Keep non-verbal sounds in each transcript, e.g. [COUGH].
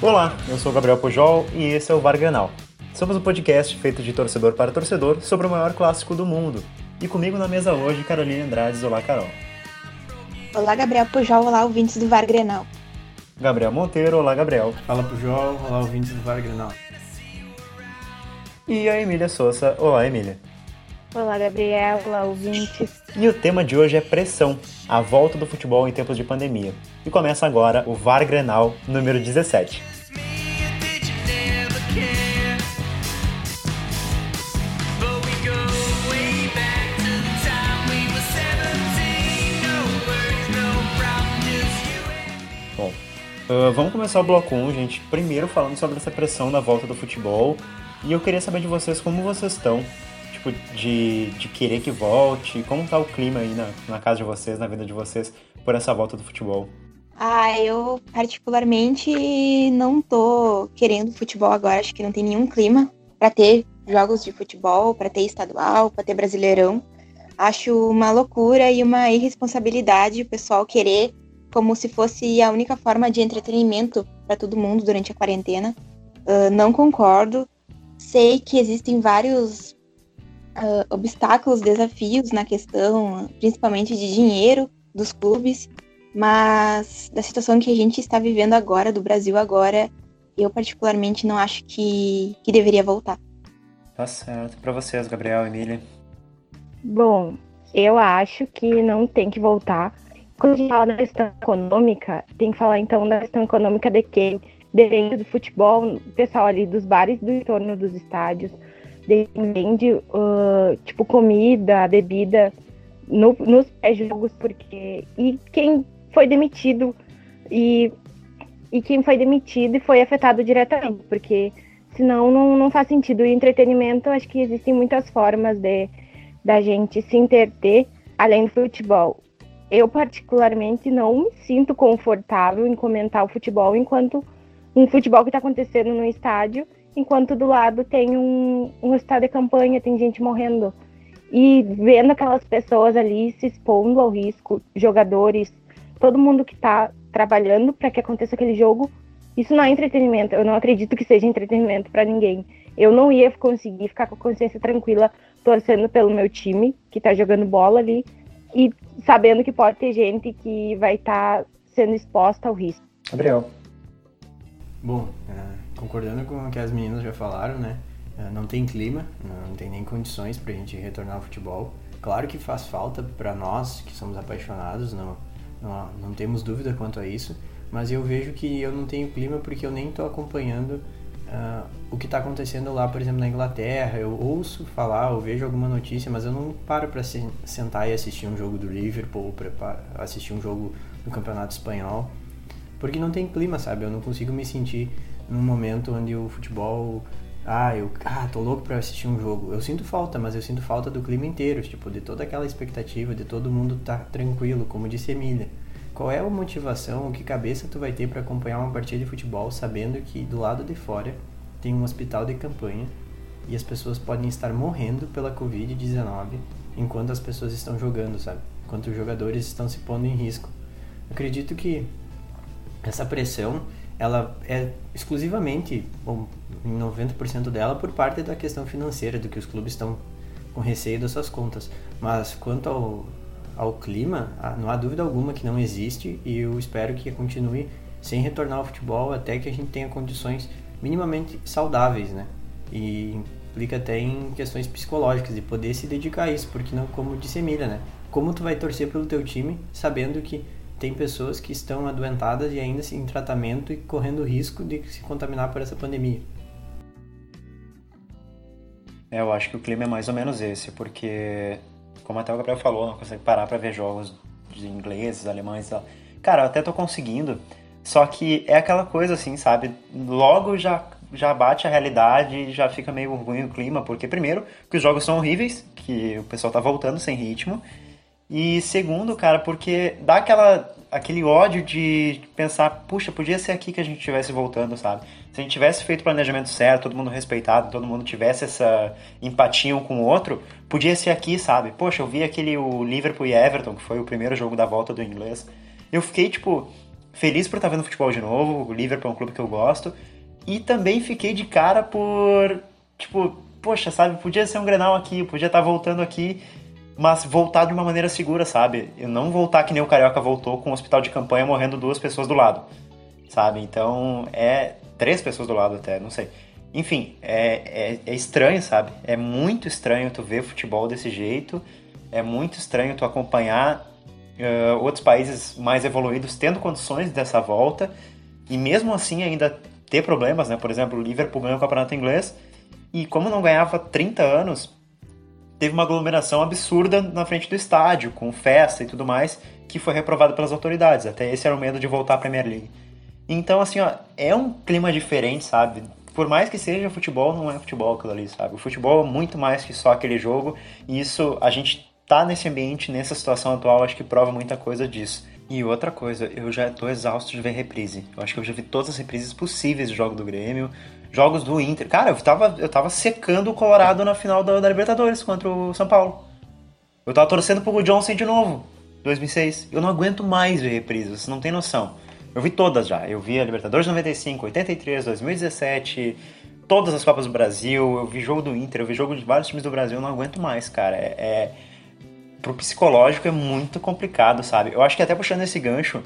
Olá, eu sou Gabriel Pujol e esse é o Varganal. Somos um podcast feito de torcedor para torcedor sobre o maior clássico do mundo. E comigo na mesa hoje, Carolina Andrades. Olá, Carol. Olá, Gabriel Pujol. Olá, ouvintes do Vargrenal. Gabriel Monteiro. Olá, Gabriel. Fala, Pujol. Olá, ouvintes do Vargrenal. E a Emília Souza. Olá, Emília. Olá, Gabriel. Olá, ouvintes. E o tema de hoje é pressão, a volta do futebol em tempos de pandemia. E começa agora o VAR Grenal número 17. Uh, vamos começar o bloco 1, gente. Primeiro falando sobre essa pressão da volta do futebol. E eu queria saber de vocês como vocês estão tipo, de, de querer que volte? Como tá o clima aí na, na casa de vocês, na vida de vocês, por essa volta do futebol? Ah, eu particularmente não tô querendo futebol agora, acho que não tem nenhum clima para ter jogos de futebol, para ter estadual, para ter brasileirão. Acho uma loucura e uma irresponsabilidade o pessoal querer como se fosse a única forma de entretenimento para todo mundo durante a quarentena. Uh, não concordo. Sei que existem vários uh, obstáculos, desafios na questão, principalmente de dinheiro dos clubes, mas da situação que a gente está vivendo agora, do Brasil agora, eu particularmente não acho que, que deveria voltar. Tá certo. Para vocês, Gabriel, Emília? Bom, eu acho que não tem que voltar. Quando a gente fala da questão econômica, tem que falar então da questão econômica de quem depende do futebol, pessoal ali dos bares do entorno dos estádios, vende uh, tipo comida, bebida no, nos pré-jogos, porque. E quem foi demitido e, e quem foi demitido e foi afetado diretamente, porque senão não, não faz sentido. E entretenimento, acho que existem muitas formas de da gente se interter além do futebol. Eu, particularmente, não me sinto confortável em comentar o futebol enquanto um futebol que está acontecendo no estádio enquanto do lado tem um, um estado de campanha, tem gente morrendo. E vendo aquelas pessoas ali se expondo ao risco, jogadores, todo mundo que está trabalhando para que aconteça aquele jogo, isso não é entretenimento. Eu não acredito que seja entretenimento para ninguém. Eu não ia conseguir ficar com a consciência tranquila torcendo pelo meu time, que está jogando bola ali, e sabendo que pode ter gente que vai estar tá sendo exposta ao risco. Gabriel. Bom, é, concordando com o que as meninas já falaram, né? É, não tem clima, não tem nem condições para a gente retornar ao futebol. Claro que faz falta para nós que somos apaixonados, não, não, não temos dúvida quanto a isso, mas eu vejo que eu não tenho clima porque eu nem estou acompanhando uh, o que está acontecendo lá, por exemplo, na Inglaterra. Eu ouço falar, eu vejo alguma notícia, mas eu não paro para se, sentar e assistir um jogo do Liverpool, assistir um jogo do Campeonato Espanhol, porque não tem clima, sabe? Eu não consigo me sentir num momento onde o futebol ah, eu ah, tô louco para assistir um jogo. Eu sinto falta, mas eu sinto falta do clima inteiro, tipo, de toda aquela expectativa de todo mundo estar tá tranquilo, como disse Emília. Qual é a motivação, o que cabeça tu vai ter para acompanhar uma partida de futebol sabendo que do lado de fora tem um hospital de campanha e as pessoas podem estar morrendo pela Covid-19 enquanto as pessoas estão jogando, sabe? Enquanto os jogadores estão se pondo em risco. Acredito que essa pressão ela é exclusivamente, bom, em 90% dela, por parte da questão financeira, do que os clubes estão com receio das suas contas. Mas quanto ao, ao clima, ah, não há dúvida alguma que não existe e eu espero que continue sem retornar ao futebol até que a gente tenha condições minimamente saudáveis, né? E implica até em questões psicológicas de poder se dedicar a isso, porque não, como disse né? Como tu vai torcer pelo teu time sabendo que tem pessoas que estão adoentadas e ainda em tratamento e correndo risco de se contaminar por essa pandemia. É, eu acho que o clima é mais ou menos esse, porque, como até o Gabriel falou, não consegue parar para ver jogos de ingleses, alemães e tal. Cara, eu até tô conseguindo, só que é aquela coisa assim, sabe? Logo já já bate a realidade e já fica meio ruim o clima, porque primeiro, que os jogos são horríveis, que o pessoal tá voltando sem ritmo, e segundo, cara, porque dá aquela, aquele ódio de pensar, puxa, podia ser aqui que a gente estivesse voltando, sabe? Se a gente tivesse feito o planejamento certo, todo mundo respeitado, todo mundo tivesse essa empatia um com o outro, podia ser aqui, sabe? Poxa, eu vi aquele o Liverpool e Everton, que foi o primeiro jogo da volta do inglês. Eu fiquei, tipo, feliz por estar vendo futebol de novo, o Liverpool é um clube que eu gosto, e também fiquei de cara por, tipo, poxa, sabe, podia ser um Grenal aqui, podia estar voltando aqui, mas voltar de uma maneira segura, sabe? Eu não voltar que nem o Carioca voltou com um hospital de campanha morrendo duas pessoas do lado, sabe? Então, é três pessoas do lado até, não sei. Enfim, é, é, é estranho, sabe? É muito estranho tu ver futebol desse jeito, é muito estranho tu acompanhar uh, outros países mais evoluídos tendo condições dessa volta e mesmo assim ainda ter problemas, né? Por exemplo, o Liverpool ganhou o campeonato inglês e como não ganhava 30 anos, teve uma aglomeração absurda na frente do estádio, com festa e tudo mais, que foi reprovado pelas autoridades. Até esse era o medo de voltar à Premier League. Então, assim, ó, é um clima diferente, sabe? Por mais que seja futebol, não é futebol aquilo ali, sabe? O futebol é muito mais que só aquele jogo, e isso a gente tá nesse ambiente, nessa situação atual, acho que prova muita coisa disso. E outra coisa, eu já tô exausto de ver reprise. Eu acho que eu já vi todas as reprises possíveis de jogo do Grêmio, jogos do Inter. Cara, eu tava, eu tava secando o Colorado na final da, da Libertadores contra o São Paulo. Eu tava torcendo pro Johnson de novo, 2006. Eu não aguento mais ver reprises, você não tem noção. Eu vi todas já. Eu vi a Libertadores 95, 83, 2017, todas as Copas do Brasil. Eu vi jogo do Inter, eu vi jogo de vários times do Brasil. Eu não aguento mais, cara. É, é pro psicológico é muito complicado, sabe? Eu acho que até puxando esse gancho,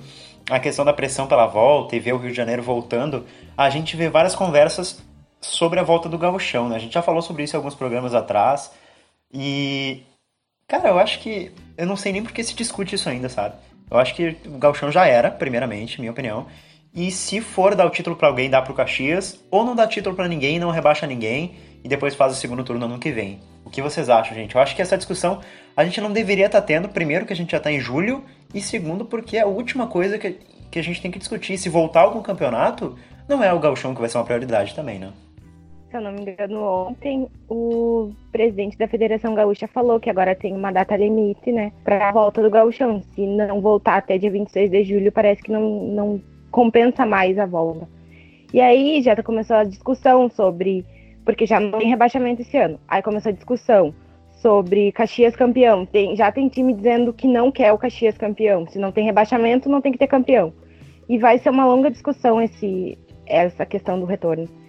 a questão da pressão pela volta e ver o Rio de Janeiro voltando, a gente vê várias conversas sobre a volta do gauchão, né? A gente já falou sobre isso em alguns programas atrás e cara, eu acho que eu não sei nem por que se discute isso ainda, sabe? Eu acho que o gauchão já era, primeiramente, minha opinião. E se for dar o título para alguém, dá pro Caxias, ou não dá título para ninguém, não rebaixa ninguém e depois faz o segundo turno no ano que vem. O que vocês acham, gente? Eu acho que essa discussão a gente não deveria estar tá tendo, primeiro, que a gente já está em julho, e segundo, porque a última coisa que, que a gente tem que discutir, se voltar algum campeonato, não é o gauchão que vai ser uma prioridade também, né? Se eu não me engano, ontem o presidente da Federação Gaúcha falou que agora tem uma data limite, né, para a volta do gauchão. Se não voltar até dia 26 de julho, parece que não, não compensa mais a volta. E aí já começou a discussão sobre porque já não tem rebaixamento esse ano. Aí começou a discussão sobre Caxias campeão. Tem, já tem time dizendo que não quer o Caxias campeão. Se não tem rebaixamento, não tem que ter campeão. E vai ser uma longa discussão esse, essa questão do retorno.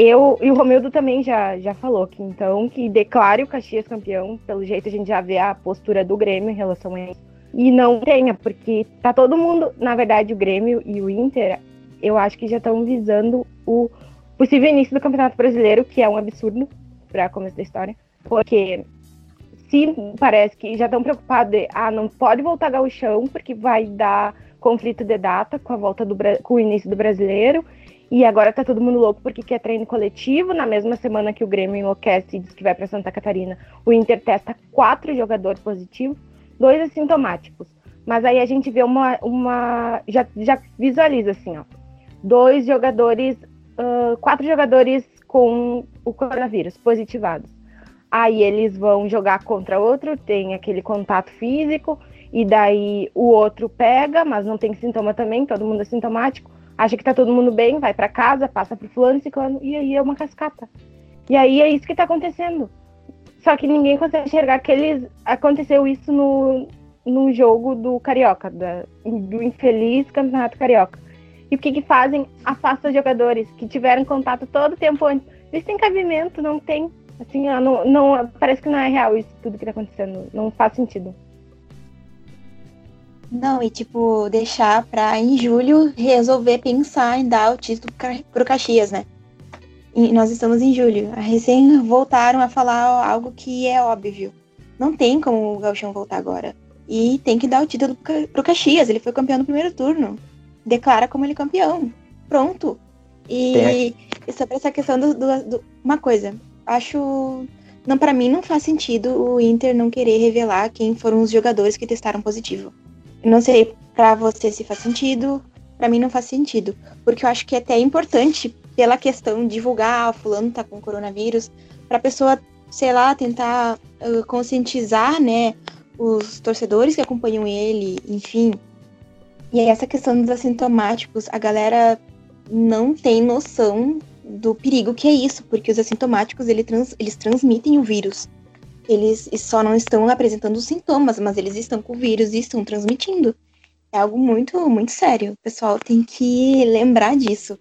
Eu e o Romildo também já, já falou que então que declare o Caxias campeão. Pelo jeito a gente já vê a postura do Grêmio em relação a isso. E não tenha, porque tá todo mundo, na verdade, o Grêmio e o Inter, eu acho que já estão visando o possível início do Campeonato Brasileiro, que é um absurdo para começo da história, porque se parece que já estão preocupados de, ah, não pode voltar gauchão porque vai dar conflito de data com a volta do com o início do Brasileiro, e agora tá todo mundo louco porque quer treino coletivo. Na mesma semana que o Grêmio enlouquece e diz que vai para Santa Catarina, o Inter testa quatro jogadores positivos, dois assintomáticos. Mas aí a gente vê uma. uma já, já visualiza assim, ó. Dois jogadores uh, quatro jogadores com o coronavírus positivados. Aí eles vão jogar contra outro, tem aquele contato físico, e daí o outro pega, mas não tem sintoma também, todo mundo é sintomático, acha que tá todo mundo bem, vai para casa, passa pro fulano, ciclano, e aí é uma cascata. E aí é isso que tá acontecendo. Só que ninguém consegue enxergar que eles aconteceu isso no, no jogo do Carioca, da, do infeliz Campeonato Carioca. E o que, que fazem? Afasta os jogadores que tiveram contato todo o tempo antes. Eles têm cabimento, não tem. Assim, não, não, parece que não é real isso tudo que tá acontecendo. Não faz sentido. Não, e tipo, deixar pra em julho resolver pensar em dar o título pro Caxias, né? E nós estamos em julho. A recém voltaram a falar algo que é óbvio. Não tem como o Galchão voltar agora. E tem que dar o título pro Caxias. Ele foi campeão no primeiro turno declara como ele campeão. Pronto. E, e sobre essa questão do, do, do, Uma coisa, acho. Não, para mim não faz sentido o Inter não querer revelar quem foram os jogadores que testaram positivo. Não sei para você se faz sentido, para mim não faz sentido. Porque eu acho que é até importante, pela questão divulgar, ah, fulano tá com coronavírus, pra pessoa, sei lá, tentar uh, conscientizar, né, os torcedores que acompanham ele, enfim, e essa questão dos assintomáticos, a galera não tem noção do perigo que é isso, porque os assintomáticos eles, trans, eles transmitem o vírus. Eles só não estão apresentando sintomas, mas eles estão com o vírus e estão transmitindo. é algo muito, muito sério. O pessoal tem que lembrar disso.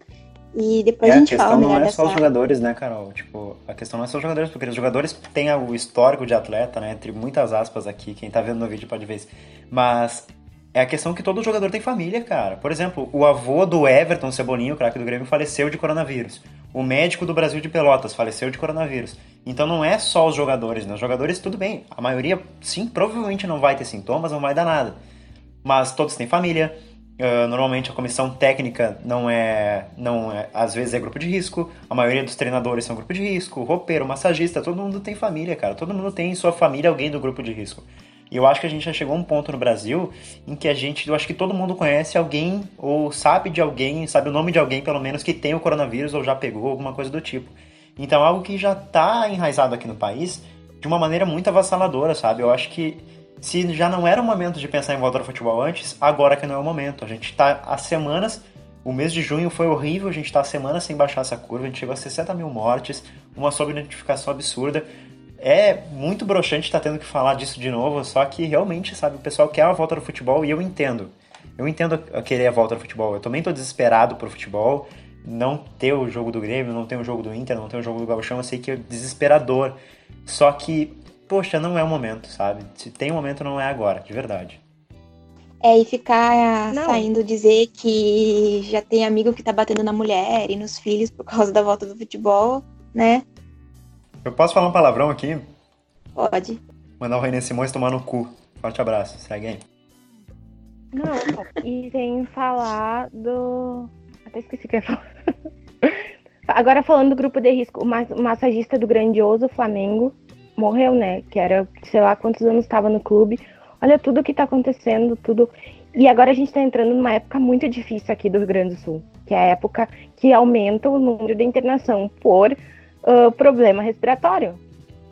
E depois é, a gente a fala questão melhor não é dessa... só os jogadores, né, Carol? Tipo, a questão não é só os jogadores, porque os jogadores têm o histórico de atleta, né? Entre muitas aspas aqui, quem tá vendo no vídeo pode ver isso. Mas é a questão que todo jogador tem família, cara. Por exemplo, o avô do Everton Cebolinho, o craque do Grêmio, faleceu de coronavírus. O médico do Brasil de Pelotas faleceu de coronavírus. Então não é só os jogadores, né? Os jogadores, tudo bem. A maioria, sim, provavelmente não vai ter sintomas, não vai dar nada. Mas todos têm família, Uh, normalmente a comissão técnica não é, não é, às vezes é grupo de risco, a maioria dos treinadores são grupo de risco, roupeiro, massagista, todo mundo tem família, cara, todo mundo tem em sua família alguém do grupo de risco. E eu acho que a gente já chegou a um ponto no Brasil em que a gente, eu acho que todo mundo conhece alguém ou sabe de alguém, sabe o nome de alguém pelo menos que tem o coronavírus ou já pegou alguma coisa do tipo. Então algo que já está enraizado aqui no país de uma maneira muito avassaladora, sabe? Eu acho que se já não era o momento de pensar em voltar ao futebol antes, agora que não é o momento. A gente está há semanas, o mês de junho foi horrível, a gente está há semanas sem baixar essa curva, a gente chegou a 60 mil mortes, uma sobre-identificação absurda. É muito broxante estar tá tendo que falar disso de novo, só que realmente, sabe, o pessoal quer a volta do futebol e eu entendo. Eu entendo querer a volta do futebol. Eu também estou desesperado por futebol. Não ter o jogo do Grêmio, não ter o jogo do Inter, não ter o jogo do Gauchão, eu sei que é desesperador. Só que poxa, não é o momento, sabe? Se tem um momento, não é agora, de verdade. É, e ficar não. saindo dizer que já tem amigo que tá batendo na mulher e nos filhos por causa da volta do futebol, né? Eu posso falar um palavrão aqui? Pode. Mandar o René Simões tomar no cu. Forte abraço, segue aí. Não, e sem falar do. Até esqueci o que eu ia falar. Agora falando do grupo de risco, o massagista do grandioso Flamengo morreu, né? Que era, sei lá quantos anos estava no clube. Olha tudo que está acontecendo, tudo. E agora a gente está entrando numa época muito difícil aqui do Rio Grande do Sul, que é a época que aumenta o número de internação por uh, problema respiratório.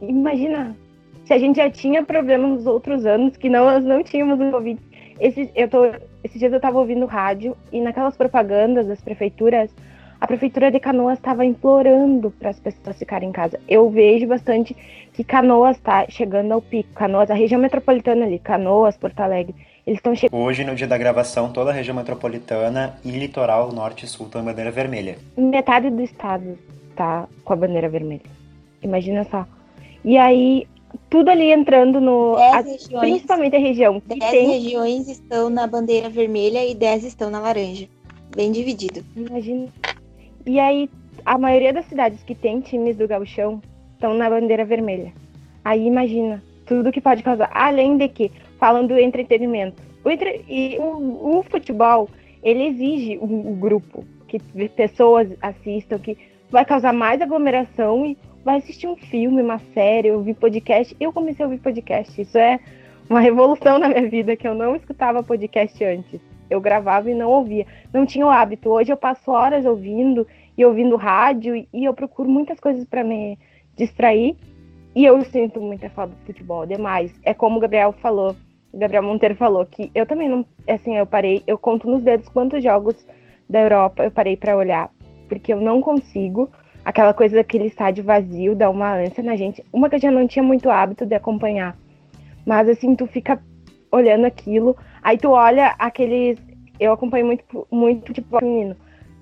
Imagina, se a gente já tinha problema nos outros anos, que nós não tínhamos o Covid. Esse, eu tô, esses dias eu estava ouvindo rádio e naquelas propagandas das prefeituras, a prefeitura de Canoas estava implorando para as pessoas ficarem em casa. Eu vejo bastante que Canoas está chegando ao pico. Canoas, a região metropolitana ali, Canoas, Porto Alegre, eles estão chegando. Hoje, no dia da gravação, toda a região metropolitana e litoral norte e sul estão em bandeira vermelha. Metade do estado tá com a bandeira vermelha. Imagina só. E aí, tudo ali entrando no. A, regiões, principalmente a região. Dez tem... regiões estão na bandeira vermelha e dez estão na laranja. Bem dividido. Imagina. E aí, a maioria das cidades que tem times do gauchão estão na bandeira vermelha. Aí imagina tudo que pode causar. Além de que, falando do entretenimento, o, entre... e o, o futebol, ele exige o, um grupo, que pessoas assistam, que vai causar mais aglomeração e vai assistir um filme, uma série, ouvir podcast. Eu comecei a ouvir podcast. Isso é uma revolução na minha vida, que eu não escutava podcast antes eu gravava e não ouvia. Não tinha o hábito. Hoje eu passo horas ouvindo e ouvindo rádio e eu procuro muitas coisas para me distrair. E eu sinto muita falta do futebol, demais. É como o Gabriel falou, o Gabriel Monteiro falou, que eu também não. Assim, eu parei, eu conto nos dedos quantos jogos da Europa eu parei para olhar, porque eu não consigo. Aquela coisa daquele estádio vazio dá uma ânsia na gente. Uma que eu já não tinha muito hábito de acompanhar. Mas assim, tu fica olhando aquilo. Aí tu olha aqueles. Eu acompanho muito, muito futebol feminino.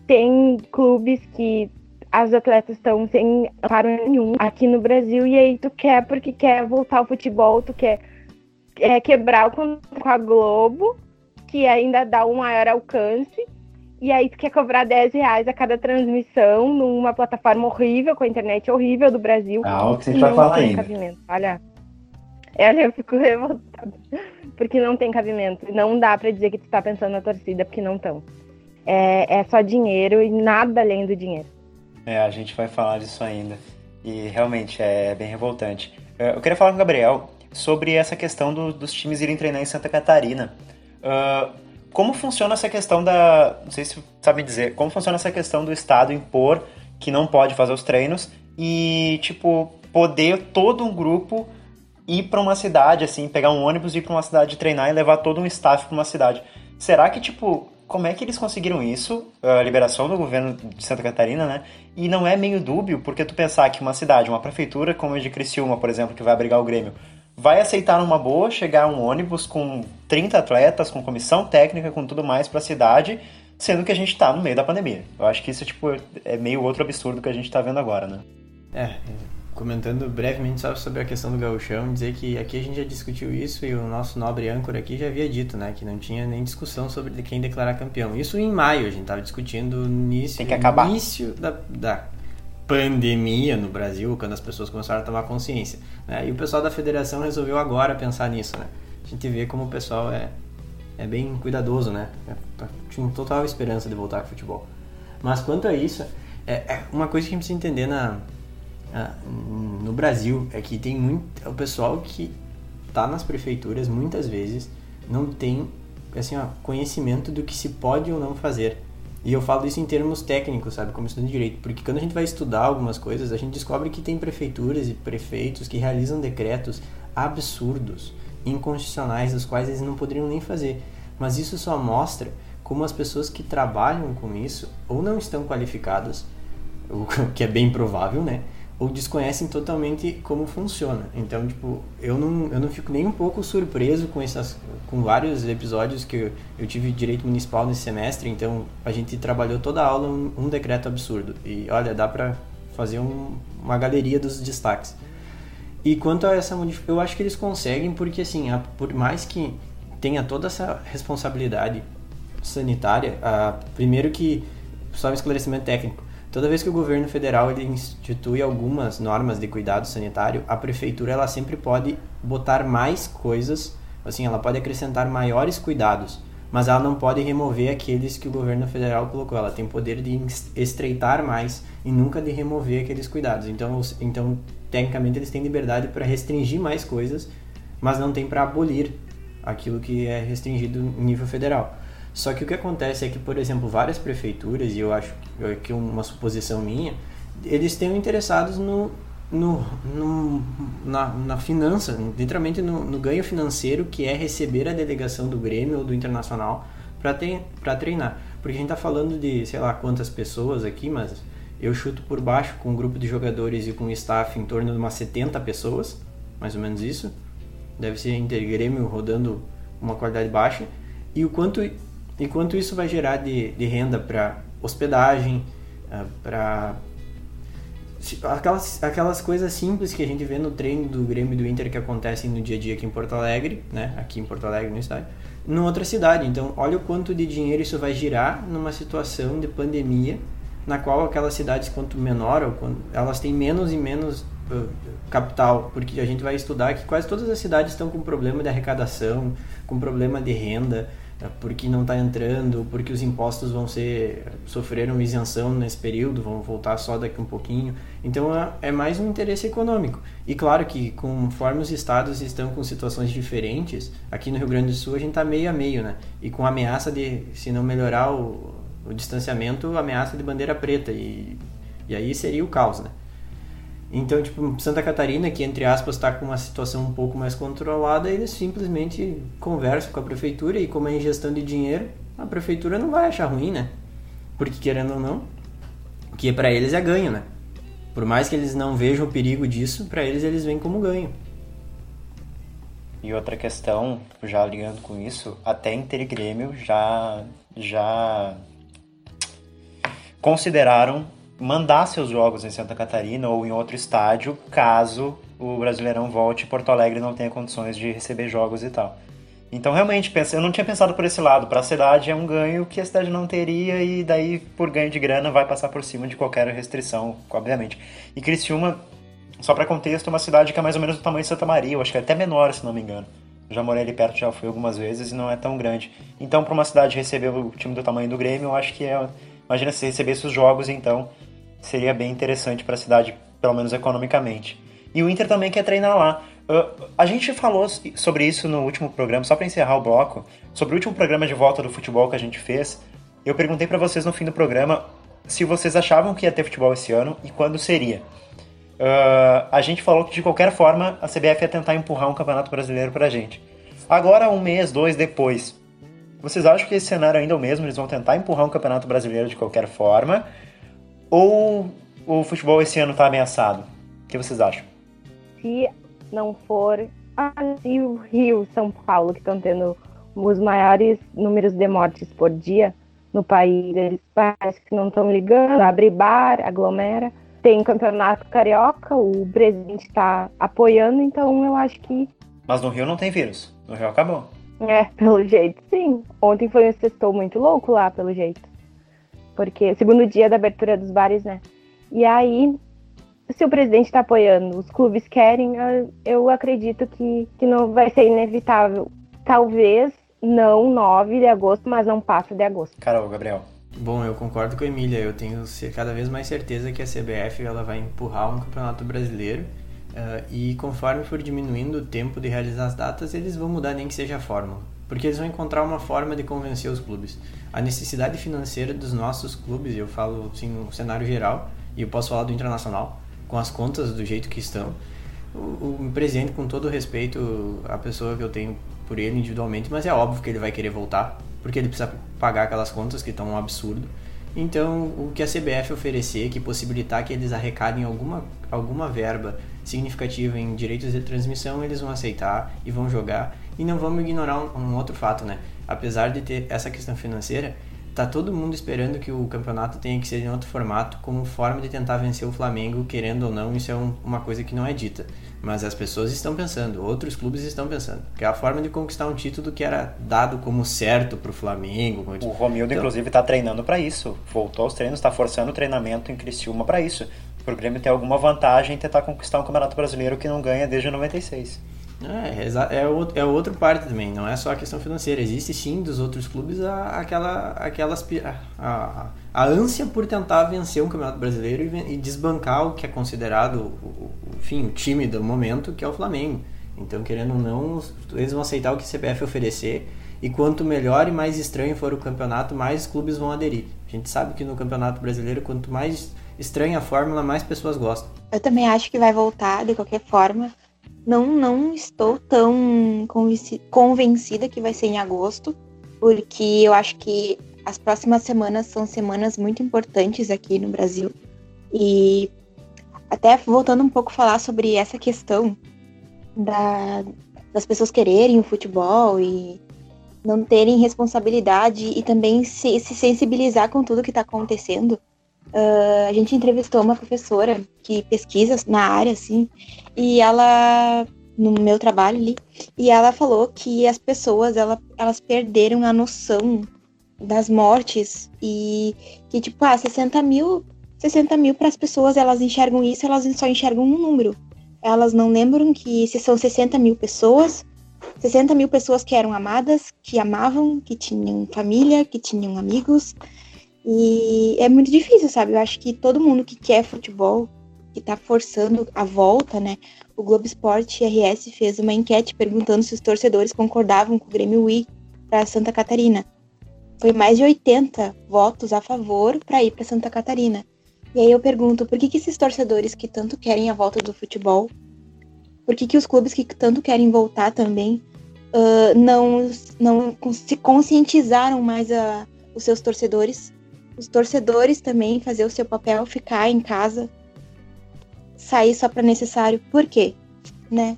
Tem clubes que as atletas estão sem paro nenhum aqui no Brasil, e aí tu quer, porque quer voltar ao futebol, tu quer é, quebrar o contrato com a Globo, que ainda dá um maior alcance, e aí tu quer cobrar 10 reais a cada transmissão numa plataforma horrível, com a internet horrível do Brasil. Ah, o que gente vai falar ainda. Olha, eu fico revoltada. Porque não tem cabimento. Não dá para dizer que tu tá pensando na torcida, porque não estão. É, é só dinheiro e nada além do dinheiro. É, a gente vai falar disso ainda. E realmente é bem revoltante. Eu queria falar com o Gabriel sobre essa questão do, dos times irem treinar em Santa Catarina. Uh, como funciona essa questão da. Não sei se sabe dizer, como funciona essa questão do Estado impor que não pode fazer os treinos e, tipo, poder todo um grupo ir para uma cidade, assim, pegar um ônibus e ir para uma cidade treinar e levar todo um staff para uma cidade. Será que, tipo, como é que eles conseguiram isso? A liberação do governo de Santa Catarina, né? E não é meio dúbio, porque tu pensar que uma cidade, uma prefeitura como a de Criciúma, por exemplo, que vai abrigar o Grêmio, vai aceitar uma boa chegar um ônibus com 30 atletas, com comissão técnica, com tudo mais para a cidade, sendo que a gente está no meio da pandemia. Eu acho que isso tipo, é meio outro absurdo que a gente está vendo agora, né? É, comentando brevemente só sobre a questão do gauchão, dizer que aqui a gente já discutiu isso e o nosso nobre âncora aqui já havia dito, né, que não tinha nem discussão sobre quem declarar campeão. Isso em maio, a gente estava discutindo no início, início da, da pandemia no Brasil, quando as pessoas começaram a tomar consciência. Né? E o pessoal da federação resolveu agora pensar nisso, né? A gente vê como o pessoal é, é bem cuidadoso, né? É, tinha total esperança de voltar ao futebol. Mas quanto a isso, é, é uma coisa que a gente precisa entender na, no Brasil é que tem muito o pessoal que está nas prefeituras muitas vezes não tem assim ó, conhecimento do que se pode ou não fazer. E eu falo isso em termos técnicos sabe como estudante de direito porque quando a gente vai estudar algumas coisas a gente descobre que tem prefeituras e prefeitos que realizam decretos absurdos inconstitucionais dos quais eles não poderiam nem fazer. Mas isso só mostra como as pessoas que trabalham com isso ou não estão qualificadas o [LAUGHS] que é bem provável né ou desconhecem totalmente como funciona. Então, tipo, eu não, eu não fico nem um pouco surpreso com essas com vários episódios que eu, tive direito municipal nesse semestre, então a gente trabalhou toda a aula um, um decreto absurdo. E olha, dá para fazer um, uma galeria dos destaques. E quanto a essa modificação, eu acho que eles conseguem porque assim, a, por mais que tenha toda essa responsabilidade sanitária, a, primeiro que só um esclarecimento técnico Toda vez que o governo federal ele institui algumas normas de cuidado sanitário, a prefeitura ela sempre pode botar mais coisas, assim, ela pode acrescentar maiores cuidados, mas ela não pode remover aqueles que o governo federal colocou. Ela tem poder de estreitar mais e nunca de remover aqueles cuidados. Então, então tecnicamente eles têm liberdade para restringir mais coisas, mas não tem para abolir aquilo que é restringido em nível federal. Só que o que acontece é que, por exemplo, várias prefeituras, e eu acho que é uma suposição minha, eles têm interessados no, no, no na, na, finança, literalmente no, no, ganho financeiro que é receber a delegação do Grêmio ou do Internacional para treinar. Porque a gente está falando de, sei lá, quantas pessoas aqui, mas eu chuto por baixo com um grupo de jogadores e com staff em torno de umas 70 pessoas, mais ou menos isso. Deve ser Inter Grêmio rodando uma qualidade baixa. E o quanto e quanto isso vai gerar de, de renda para hospedagem, ah, para aquelas, aquelas coisas simples que a gente vê no treino do Grêmio e do Inter que acontecem no dia a dia aqui em Porto Alegre, né? Aqui em Porto Alegre no estádio, numa outra cidade. Então, olha o quanto de dinheiro isso vai girar numa situação de pandemia, na qual aquelas cidades quanto menor, ou elas têm menos e menos uh, capital, porque a gente vai estudar que quase todas as cidades estão com problema de arrecadação, com problema de renda, porque não está entrando, porque os impostos vão ser sofreram isenção nesse período, vão voltar só daqui um pouquinho. Então é, é mais um interesse econômico. E claro que conforme os estados estão com situações diferentes, aqui no Rio Grande do Sul a gente está meio a meio, né? E com a ameaça de, se não melhorar o, o distanciamento, ameaça de bandeira preta e, e aí seria o caos, né? Então, tipo, Santa Catarina, que entre aspas está com uma situação um pouco mais controlada, eles simplesmente conversam com a prefeitura e como é ingestão de dinheiro, a prefeitura não vai achar ruim, né? Porque querendo ou não, que para eles é ganho, né? Por mais que eles não vejam o perigo disso, para eles eles veem como ganho. E outra questão, já ligando com isso, até Inter e Grêmio já já consideraram mandar seus jogos em Santa Catarina ou em outro estádio, caso o Brasileirão volte e Porto Alegre não tenha condições de receber jogos e tal. Então, realmente, eu não tinha pensado por esse lado. Para a cidade é um ganho que a cidade não teria e daí, por ganho de grana, vai passar por cima de qualquer restrição, obviamente. E Criciúma, só para contexto, é uma cidade que é mais ou menos do tamanho de Santa Maria, eu acho que é até menor, se não me engano. já morei ali perto, já fui algumas vezes e não é tão grande. Então, para uma cidade receber o time do tamanho do Grêmio, eu acho que é... Imagina se recebesse os jogos, então seria bem interessante para a cidade, pelo menos economicamente. E o Inter também quer treinar lá. Uh, a gente falou sobre isso no último programa, só para encerrar o bloco, sobre o último programa de volta do futebol que a gente fez. Eu perguntei para vocês no fim do programa se vocês achavam que ia ter futebol esse ano e quando seria. Uh, a gente falou que de qualquer forma a CBF ia tentar empurrar um campeonato brasileiro para a gente. Agora, um mês, dois depois, vocês acham que esse cenário ainda é o mesmo? Eles vão tentar empurrar um campeonato brasileiro de qualquer forma? Ou o futebol esse ano está ameaçado? O que vocês acham? Se não for e o Rio, São Paulo, que estão tendo os maiores números de mortes por dia no país, eles parece que não estão ligando, abre bar, aglomera. Tem campeonato carioca, o presidente está apoiando, então eu acho que. Mas no Rio não tem vírus. No Rio acabou. É, pelo jeito, sim. Ontem foi um sextou muito louco lá, pelo jeito. Porque segundo dia da abertura dos bares, né? E aí, se o presidente está apoiando, os clubes querem, eu acredito que, que não vai ser inevitável. Talvez não 9 de agosto, mas não passa de agosto. Carol, Gabriel. Bom, eu concordo com a Emília. Eu tenho cada vez mais certeza que a CBF ela vai empurrar um campeonato brasileiro uh, e conforme for diminuindo o tempo de realizar as datas, eles vão mudar nem que seja a fórmula. Porque eles vão encontrar uma forma de convencer os clubes. A necessidade financeira dos nossos clubes, eu falo assim no cenário geral, e eu posso falar do internacional, com as contas do jeito que estão, o, o presidente, com todo respeito à pessoa que eu tenho por ele individualmente, mas é óbvio que ele vai querer voltar, porque ele precisa pagar aquelas contas que estão um absurdo. Então, o que a CBF oferecer, que possibilitar que eles arrecadem alguma, alguma verba significativa em direitos de transmissão, eles vão aceitar e vão jogar. E não vamos ignorar um, um outro fato, né? Apesar de ter essa questão financeira, tá todo mundo esperando que o campeonato tenha que ser em outro formato, como forma de tentar vencer o Flamengo, querendo ou não, isso é um, uma coisa que não é dita. Mas as pessoas estão pensando, outros clubes estão pensando, que é a forma de conquistar um título que era dado como certo para o Flamengo. O Romildo, então... inclusive, está treinando para isso. Voltou aos treinos, está forçando o treinamento em Criciúma para isso. Para o Grêmio ter alguma vantagem em tentar conquistar um campeonato brasileiro que não ganha desde 96. É, é, o, é outra parte também, não é só a questão financeira. Existe sim dos outros clubes a, aquela, aquela a, a, ânsia por tentar vencer um campeonato brasileiro e, e desbancar o que é considerado o, o, enfim, o time do momento, que é o Flamengo. Então, querendo ou não, eles vão aceitar o que a CBF oferecer. E quanto melhor e mais estranho for o campeonato, mais clubes vão aderir. A gente sabe que no campeonato brasileiro, quanto mais estranha a fórmula, mais pessoas gostam. Eu também acho que vai voltar de qualquer forma não, não estou tão convencida que vai ser em agosto, porque eu acho que as próximas semanas são semanas muito importantes aqui no Brasil. E até voltando um pouco a falar sobre essa questão da, das pessoas quererem o futebol e não terem responsabilidade e também se, se sensibilizar com tudo que está acontecendo. Uh, a gente entrevistou uma professora que pesquisa na área, assim, e ela, no meu trabalho ali, e ela falou que as pessoas, ela, elas perderam a noção das mortes e que, tipo, ah, 60 mil, 60 mil para as pessoas, elas enxergam isso, elas só enxergam um número. Elas não lembram que se são 60 mil pessoas, 60 mil pessoas que eram amadas, que amavam, que tinham família, que tinham amigos, e é muito difícil, sabe? Eu acho que todo mundo que quer futebol, que tá forçando a volta, né? O Globo Esporte RS fez uma enquete perguntando se os torcedores concordavam com o Grêmio Wii para Santa Catarina. Foi mais de 80 votos a favor para ir para Santa Catarina. E aí eu pergunto, por que, que esses torcedores que tanto querem a volta do futebol, por que, que os clubes que tanto querem voltar também, uh, não, não se conscientizaram mais a, os seus torcedores os torcedores também fazer o seu papel, ficar em casa, sair só para necessário. Por quê? Né?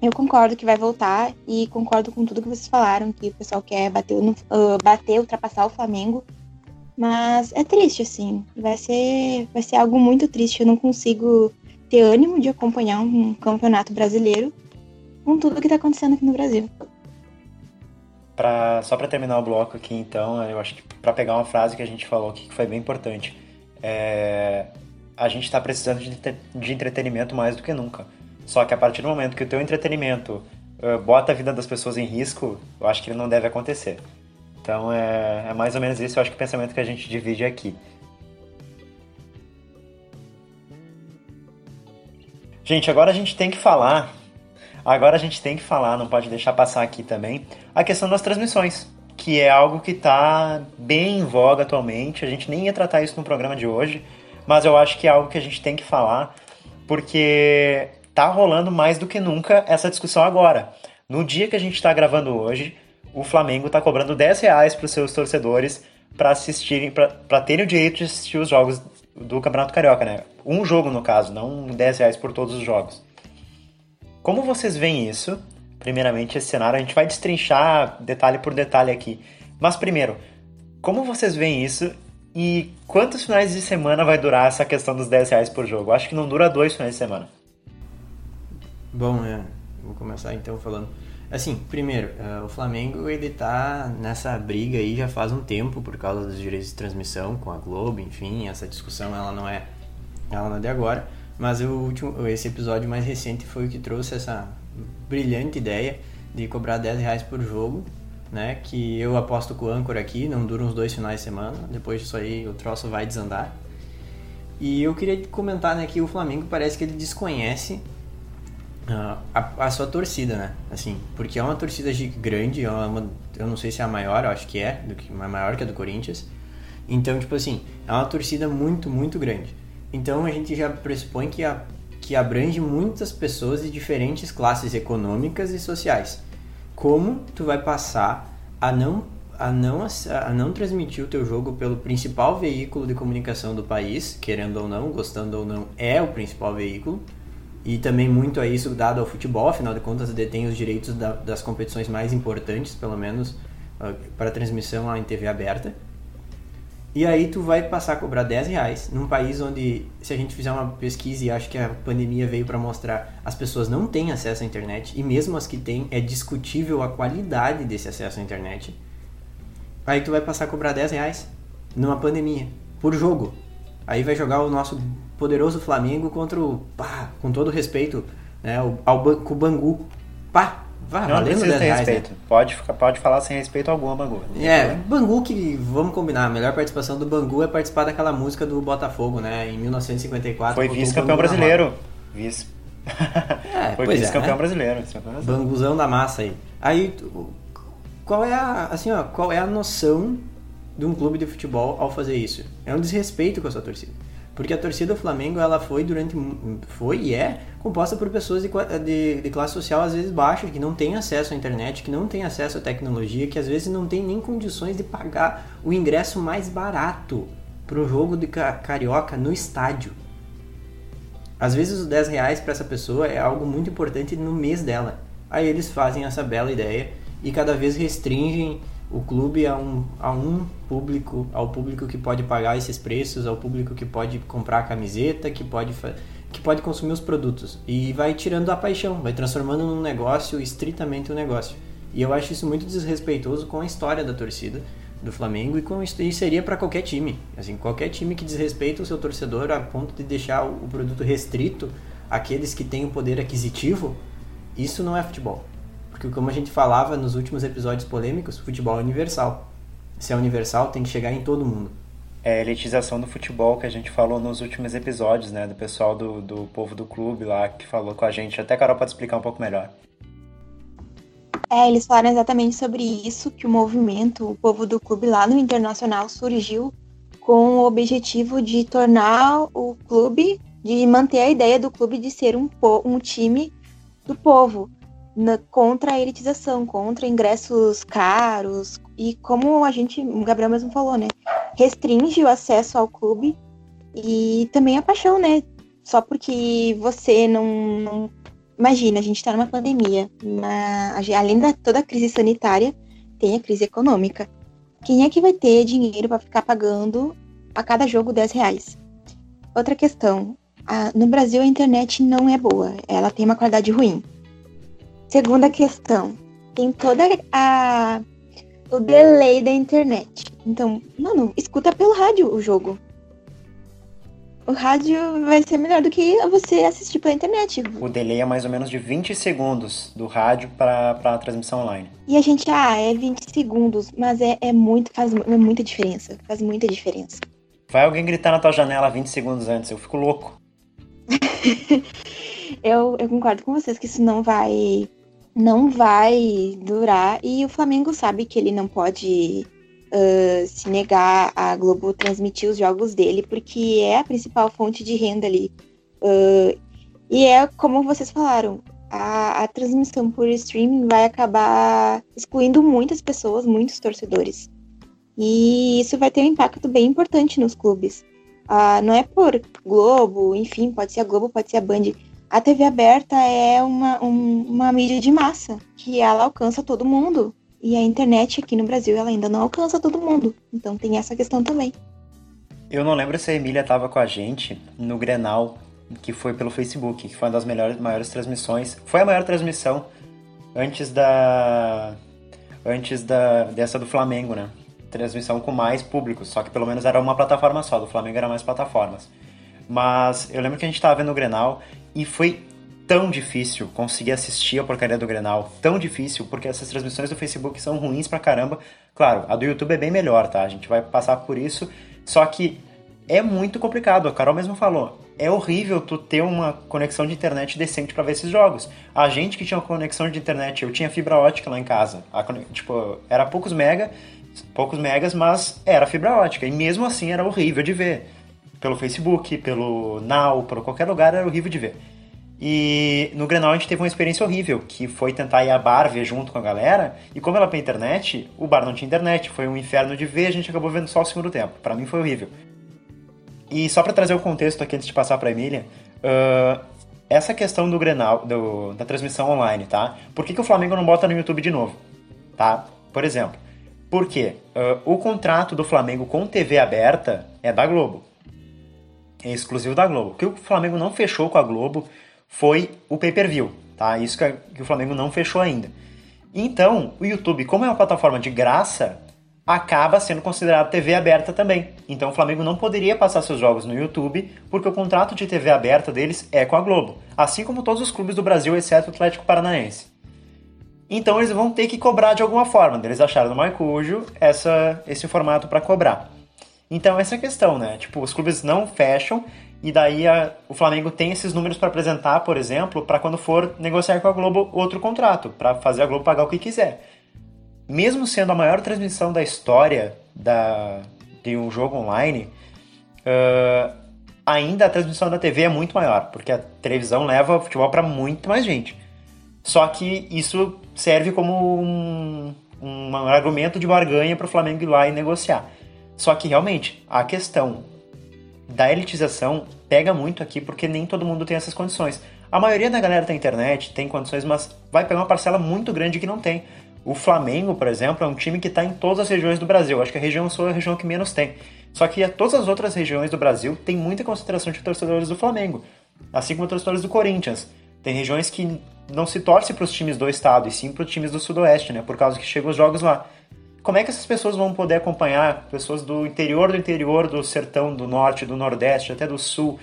Eu concordo que vai voltar e concordo com tudo que vocês falaram, que o pessoal quer bater, uh, bater ultrapassar o Flamengo. Mas é triste, assim. Vai ser, vai ser algo muito triste. Eu não consigo ter ânimo de acompanhar um campeonato brasileiro com tudo que está acontecendo aqui no Brasil. Só para terminar o bloco aqui, então, eu acho que para pegar uma frase que a gente falou aqui que foi bem importante, é, a gente está precisando de, de, entretenimento mais do que nunca. Só que a partir do momento que o teu entretenimento uh, bota a vida das pessoas em risco, eu acho que ele não deve acontecer. Então é, é mais ou menos isso, eu acho que o pensamento que a gente divide aqui. Gente, agora a gente tem que falar Agora a gente tem que falar, não pode deixar passar aqui também, a questão das transmissões, que é algo que está bem em voga atualmente. A gente nem ia tratar isso no programa de hoje, mas eu acho que é algo que a gente tem que falar, porque tá rolando mais do que nunca essa discussão agora. No dia que a gente está gravando hoje, o Flamengo está cobrando 10 reais para os seus torcedores para assistirem, para terem o direito de assistir os jogos do Campeonato Carioca, né? Um jogo no caso, não 10 reais por todos os jogos. Como vocês veem isso? Primeiramente, esse cenário, a gente vai destrinchar detalhe por detalhe aqui. Mas primeiro, como vocês veem isso e quantos finais de semana vai durar essa questão dos 10 reais por jogo? Acho que não dura dois finais de semana. Bom, é, vou começar então falando. Assim, primeiro, uh, o Flamengo ele tá nessa briga aí já faz um tempo por causa dos direitos de transmissão com a Globo, enfim, essa discussão ela não é ela não é de agora, mas o último, esse episódio mais recente foi o que trouxe essa brilhante ideia de cobrar 10 reais por jogo, né? Que eu aposto com o âncora aqui, não dura uns dois finais de semana, depois disso aí o troço vai desandar. E eu queria comentar né, que o Flamengo parece que ele desconhece uh, a, a, sua torcida, né? Assim, porque é uma torcida grande, é uma, eu não sei se é a maior, eu acho que é, do que, maior que a do Corinthians. Então, tipo assim, é uma torcida muito, muito grande. Então a gente já pressupõe que, a, que abrange muitas pessoas de diferentes classes econômicas e sociais. Como tu vai passar a não a não, a não transmitir o teu jogo pelo principal veículo de comunicação do país, querendo ou não, gostando ou não, é o principal veículo, e também muito a isso dado ao futebol, afinal de contas detém os direitos da, das competições mais importantes, pelo menos uh, para transmissão em TV aberta. E aí tu vai passar a cobrar 10 reais num país onde, se a gente fizer uma pesquisa e acho que a pandemia veio para mostrar, as pessoas não têm acesso à internet e mesmo as que têm, é discutível a qualidade desse acesso à internet. Aí tu vai passar a cobrar 10 reais numa pandemia, por jogo. Aí vai jogar o nosso poderoso Flamengo contra o, pá, com todo respeito, né, o, ao, com o Bangu. Pá, vá, não, não 10 reais, respeito. Né? Pode, pode falar sem respeito algum a Bangu. É, Bangu que, vamos combinar, a melhor participação do Bangu é participar daquela música do Botafogo, né, em 1954. Foi vice-campeão brasileiro. Vice. É, [LAUGHS] Foi vice-campeão é, né? brasileiro. Banguzão da massa aí. Aí, qual é a, assim, ó, qual é a noção de um clube de futebol ao fazer isso? É um desrespeito com a sua torcida. Porque a torcida do Flamengo, ela foi durante foi e é composta por pessoas de, de, de, classe social às vezes baixa, que não tem acesso à internet, que não tem acesso à tecnologia, que às vezes não tem nem condições de pagar o ingresso mais barato para um jogo de carioca no estádio. Às vezes os 10 reais para essa pessoa é algo muito importante no mês dela. Aí eles fazem essa bela ideia e cada vez restringem o clube a um, a um público, ao público que pode pagar esses preços, ao público que pode comprar a camiseta, que pode, que pode consumir os produtos. E vai tirando a paixão, vai transformando num negócio, estritamente um negócio. E eu acho isso muito desrespeitoso com a história da torcida do Flamengo e, com, e seria para qualquer time. Assim, qualquer time que desrespeita o seu torcedor a ponto de deixar o produto restrito àqueles que têm o poder aquisitivo, isso não é futebol. Porque como a gente falava nos últimos episódios polêmicos, futebol é universal. Se é universal, tem que chegar em todo mundo. É a elitização do futebol que a gente falou nos últimos episódios, né? Do pessoal do, do povo do clube lá que falou com a gente. Até a Carol pode explicar um pouco melhor. É, eles falaram exatamente sobre isso, que o movimento, o povo do clube lá no Internacional surgiu com o objetivo de tornar o clube, de manter a ideia do clube de ser um, um time do povo na, contra a elitização, contra ingressos caros e como a gente, o Gabriel mesmo falou, né, restringe o acesso ao clube e também a paixão, né? Só porque você não, não... imagina, a gente está numa pandemia, uma, além da toda a crise sanitária, tem a crise econômica. Quem é que vai ter dinheiro para ficar pagando a cada jogo 10 reais? Outra questão, a, no Brasil a internet não é boa, ela tem uma qualidade ruim. Segunda questão, tem toda a o delay da internet. Então, mano, escuta pelo rádio o jogo. O rádio vai ser melhor do que você assistir pela internet. O delay é mais ou menos de 20 segundos do rádio para a transmissão online. E a gente, ah, é 20 segundos, mas é, é muito, faz é muita diferença. Faz muita diferença. Vai alguém gritar na tua janela 20 segundos antes, eu fico louco. [LAUGHS] eu, eu concordo com vocês que isso não vai não vai durar e o Flamengo sabe que ele não pode uh, se negar a Globo transmitir os jogos dele porque é a principal fonte de renda ali. Uh, e é como vocês falaram, a, a, transmissão por streaming vai acabar excluindo muitas pessoas, muitos torcedores. E isso vai ter um impacto bem importante nos clubes. Uh, não é por Globo, enfim, pode ser a Globo, pode ser a Band, a TV aberta é uma, um, uma mídia de massa, que ela alcança todo mundo. E a internet aqui no Brasil ela ainda não alcança todo mundo. Então tem essa questão também. Eu não lembro se a Emília estava com a gente no Grenal, que foi pelo Facebook, que foi uma das melhores, maiores transmissões. Foi a maior transmissão antes da. Antes da, dessa do Flamengo, né? Transmissão com mais público, só que pelo menos era uma plataforma só, do Flamengo era mais plataformas. Mas eu lembro que a gente estava vendo o Grenal e foi tão difícil conseguir assistir a porcaria do Grenal, tão difícil, porque essas transmissões do Facebook são ruins pra caramba. Claro, a do YouTube é bem melhor, tá? A gente vai passar por isso, só que é muito complicado, a Carol mesmo falou. É horrível tu ter uma conexão de internet decente para ver esses jogos. A gente que tinha uma conexão de internet, eu tinha fibra ótica lá em casa. A, tipo, era poucos mega, poucos megas, mas era fibra ótica. E mesmo assim era horrível de ver. Pelo Facebook, pelo Now, por qualquer lugar era horrível de ver. E no Grenal a gente teve uma experiência horrível, que foi tentar ir a bar ver junto com a galera, e como ela tem internet, o bar não tinha internet, foi um inferno de ver, a gente acabou vendo só o segundo tempo. Para mim foi horrível. E só para trazer o contexto aqui antes de passar para Emília, uh, essa questão do Grenal, do, da transmissão online, tá? Por que, que o Flamengo não bota no YouTube de novo, tá? Por exemplo, porque uh, o contrato do Flamengo com TV aberta é da Globo. Exclusivo da Globo. O que o Flamengo não fechou com a Globo foi o pay-per-view, tá? Isso que, o Flamengo não fechou ainda. Então, o YouTube, como é uma plataforma de graça, acaba sendo considerado TV aberta também. Então o Flamengo não poderia passar seus jogos no YouTube, porque o contrato de TV aberta deles é com a Globo, assim como todos os clubes do Brasil, exceto o Atlético Paranaense. Então eles vão ter que cobrar de alguma forma. Eles acharam no Maicujo essa, esse formato para cobrar. Então essa é a questão, né? Tipo, os clubes não fecham e daí a, o Flamengo tem esses números para apresentar, por exemplo, para quando for negociar com a Globo outro contrato, para fazer a Globo pagar o que quiser. Mesmo sendo a maior transmissão da história da, de um jogo online, uh, ainda a transmissão da TV é muito maior, porque a televisão leva o futebol para muito mais gente. Só que isso serve como um, um argumento de barganha para o Flamengo ir lá e negociar. Só que realmente a questão da elitização pega muito aqui porque nem todo mundo tem essas condições. A maioria da galera da internet tem condições, mas vai pegar uma parcela muito grande que não tem. O Flamengo, por exemplo, é um time que está em todas as regiões do Brasil. Acho que a região sul é a região que menos tem. Só que todas as outras regiões do Brasil tem muita concentração de torcedores do Flamengo, assim como torcedores do Corinthians. Tem regiões que não se torce para os times do estado, e sim para os times do sudoeste, né? Por causa que chegam os jogos lá como é que essas pessoas vão poder acompanhar pessoas do interior do interior, do sertão, do norte, do nordeste, até do sul?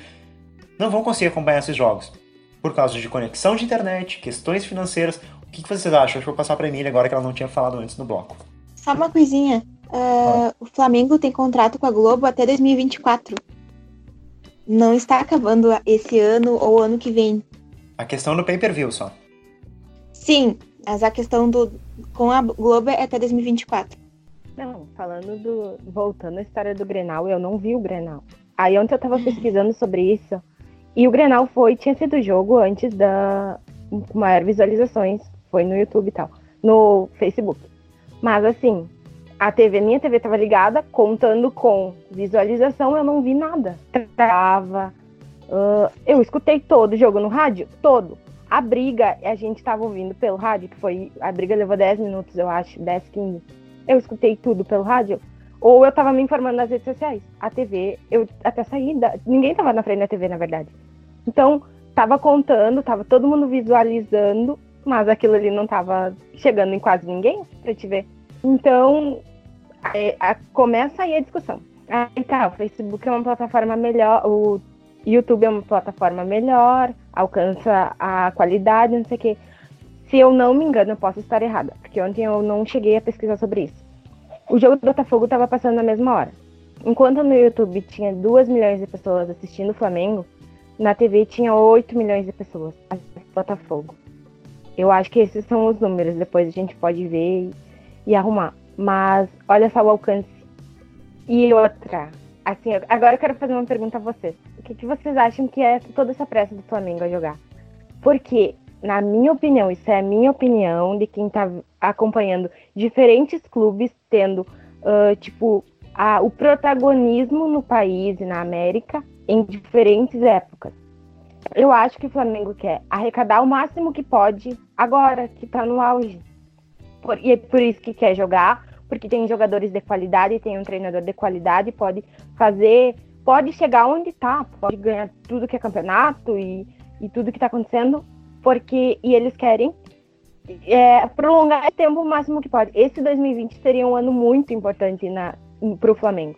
Não vão conseguir acompanhar esses jogos. Por causa de conexão de internet, questões financeiras. O que, vocês acham? Acho que vou passar para a Emília agora que ela não tinha falado antes no bloco. Só uma coisinha. Uh, o Flamengo tem contrato com a Globo até 2024. Não está acabando esse ano ou ano que vem. A questão do pay-per-view só. Sim, mas a questão do com a Globo é até 2024. Não, falando do. Voltando à história do Grenal, eu não vi o Grenal. Aí ontem eu tava pesquisando sobre isso. E o Grenal foi, tinha sido jogo antes da com maior visualizações. Foi no YouTube e tal. No Facebook. Mas assim, a TV, minha TV tava ligada, contando com visualização, eu não vi nada. Tava. Uh, eu escutei todo o jogo no rádio, todo. A briga, a gente estava ouvindo pelo rádio, que foi. A briga levou 10 minutos, eu acho, 10, 15. Eu escutei tudo pelo rádio. Ou eu estava me informando nas redes sociais. A TV, eu até saí da. Ninguém estava na frente da TV, na verdade. Então, tava contando, tava todo mundo visualizando, mas aquilo ali não tava chegando em quase ninguém pra te ver. Então, é, a, começa aí a discussão. Aí tá, o Facebook é uma plataforma melhor, o YouTube é uma plataforma melhor, alcança a qualidade, não sei o quê. Se eu não me engano, eu posso estar errada, porque ontem eu não cheguei a pesquisar sobre isso. O jogo do Botafogo estava passando na mesma hora. Enquanto no YouTube tinha 2 milhões de pessoas assistindo o Flamengo, na TV tinha 8 milhões de pessoas assistindo o Botafogo. Eu acho que esses são os números, depois a gente pode ver e, e arrumar. Mas olha só o alcance. E outra, assim, agora eu quero fazer uma pergunta a vocês. O que, que vocês acham que é toda essa pressa do Flamengo a jogar? Porque, na minha opinião, isso é a minha opinião de quem tá acompanhando diferentes clubes tendo, uh, tipo, a, o protagonismo no país e na América em diferentes épocas. eu acho que o Flamengo quer arrecadar o máximo que pode agora, que tá no auge. Por, e é por isso que quer jogar, porque tem jogadores de qualidade, tem um treinador de qualidade, pode fazer, pode chegar onde tá, pode ganhar tudo que é campeonato e, e tudo que tá acontecendo, porque e eles querem é, prolongar o tempo o máximo que pode. Esse 2020 seria um ano muito importante para o Flamengo.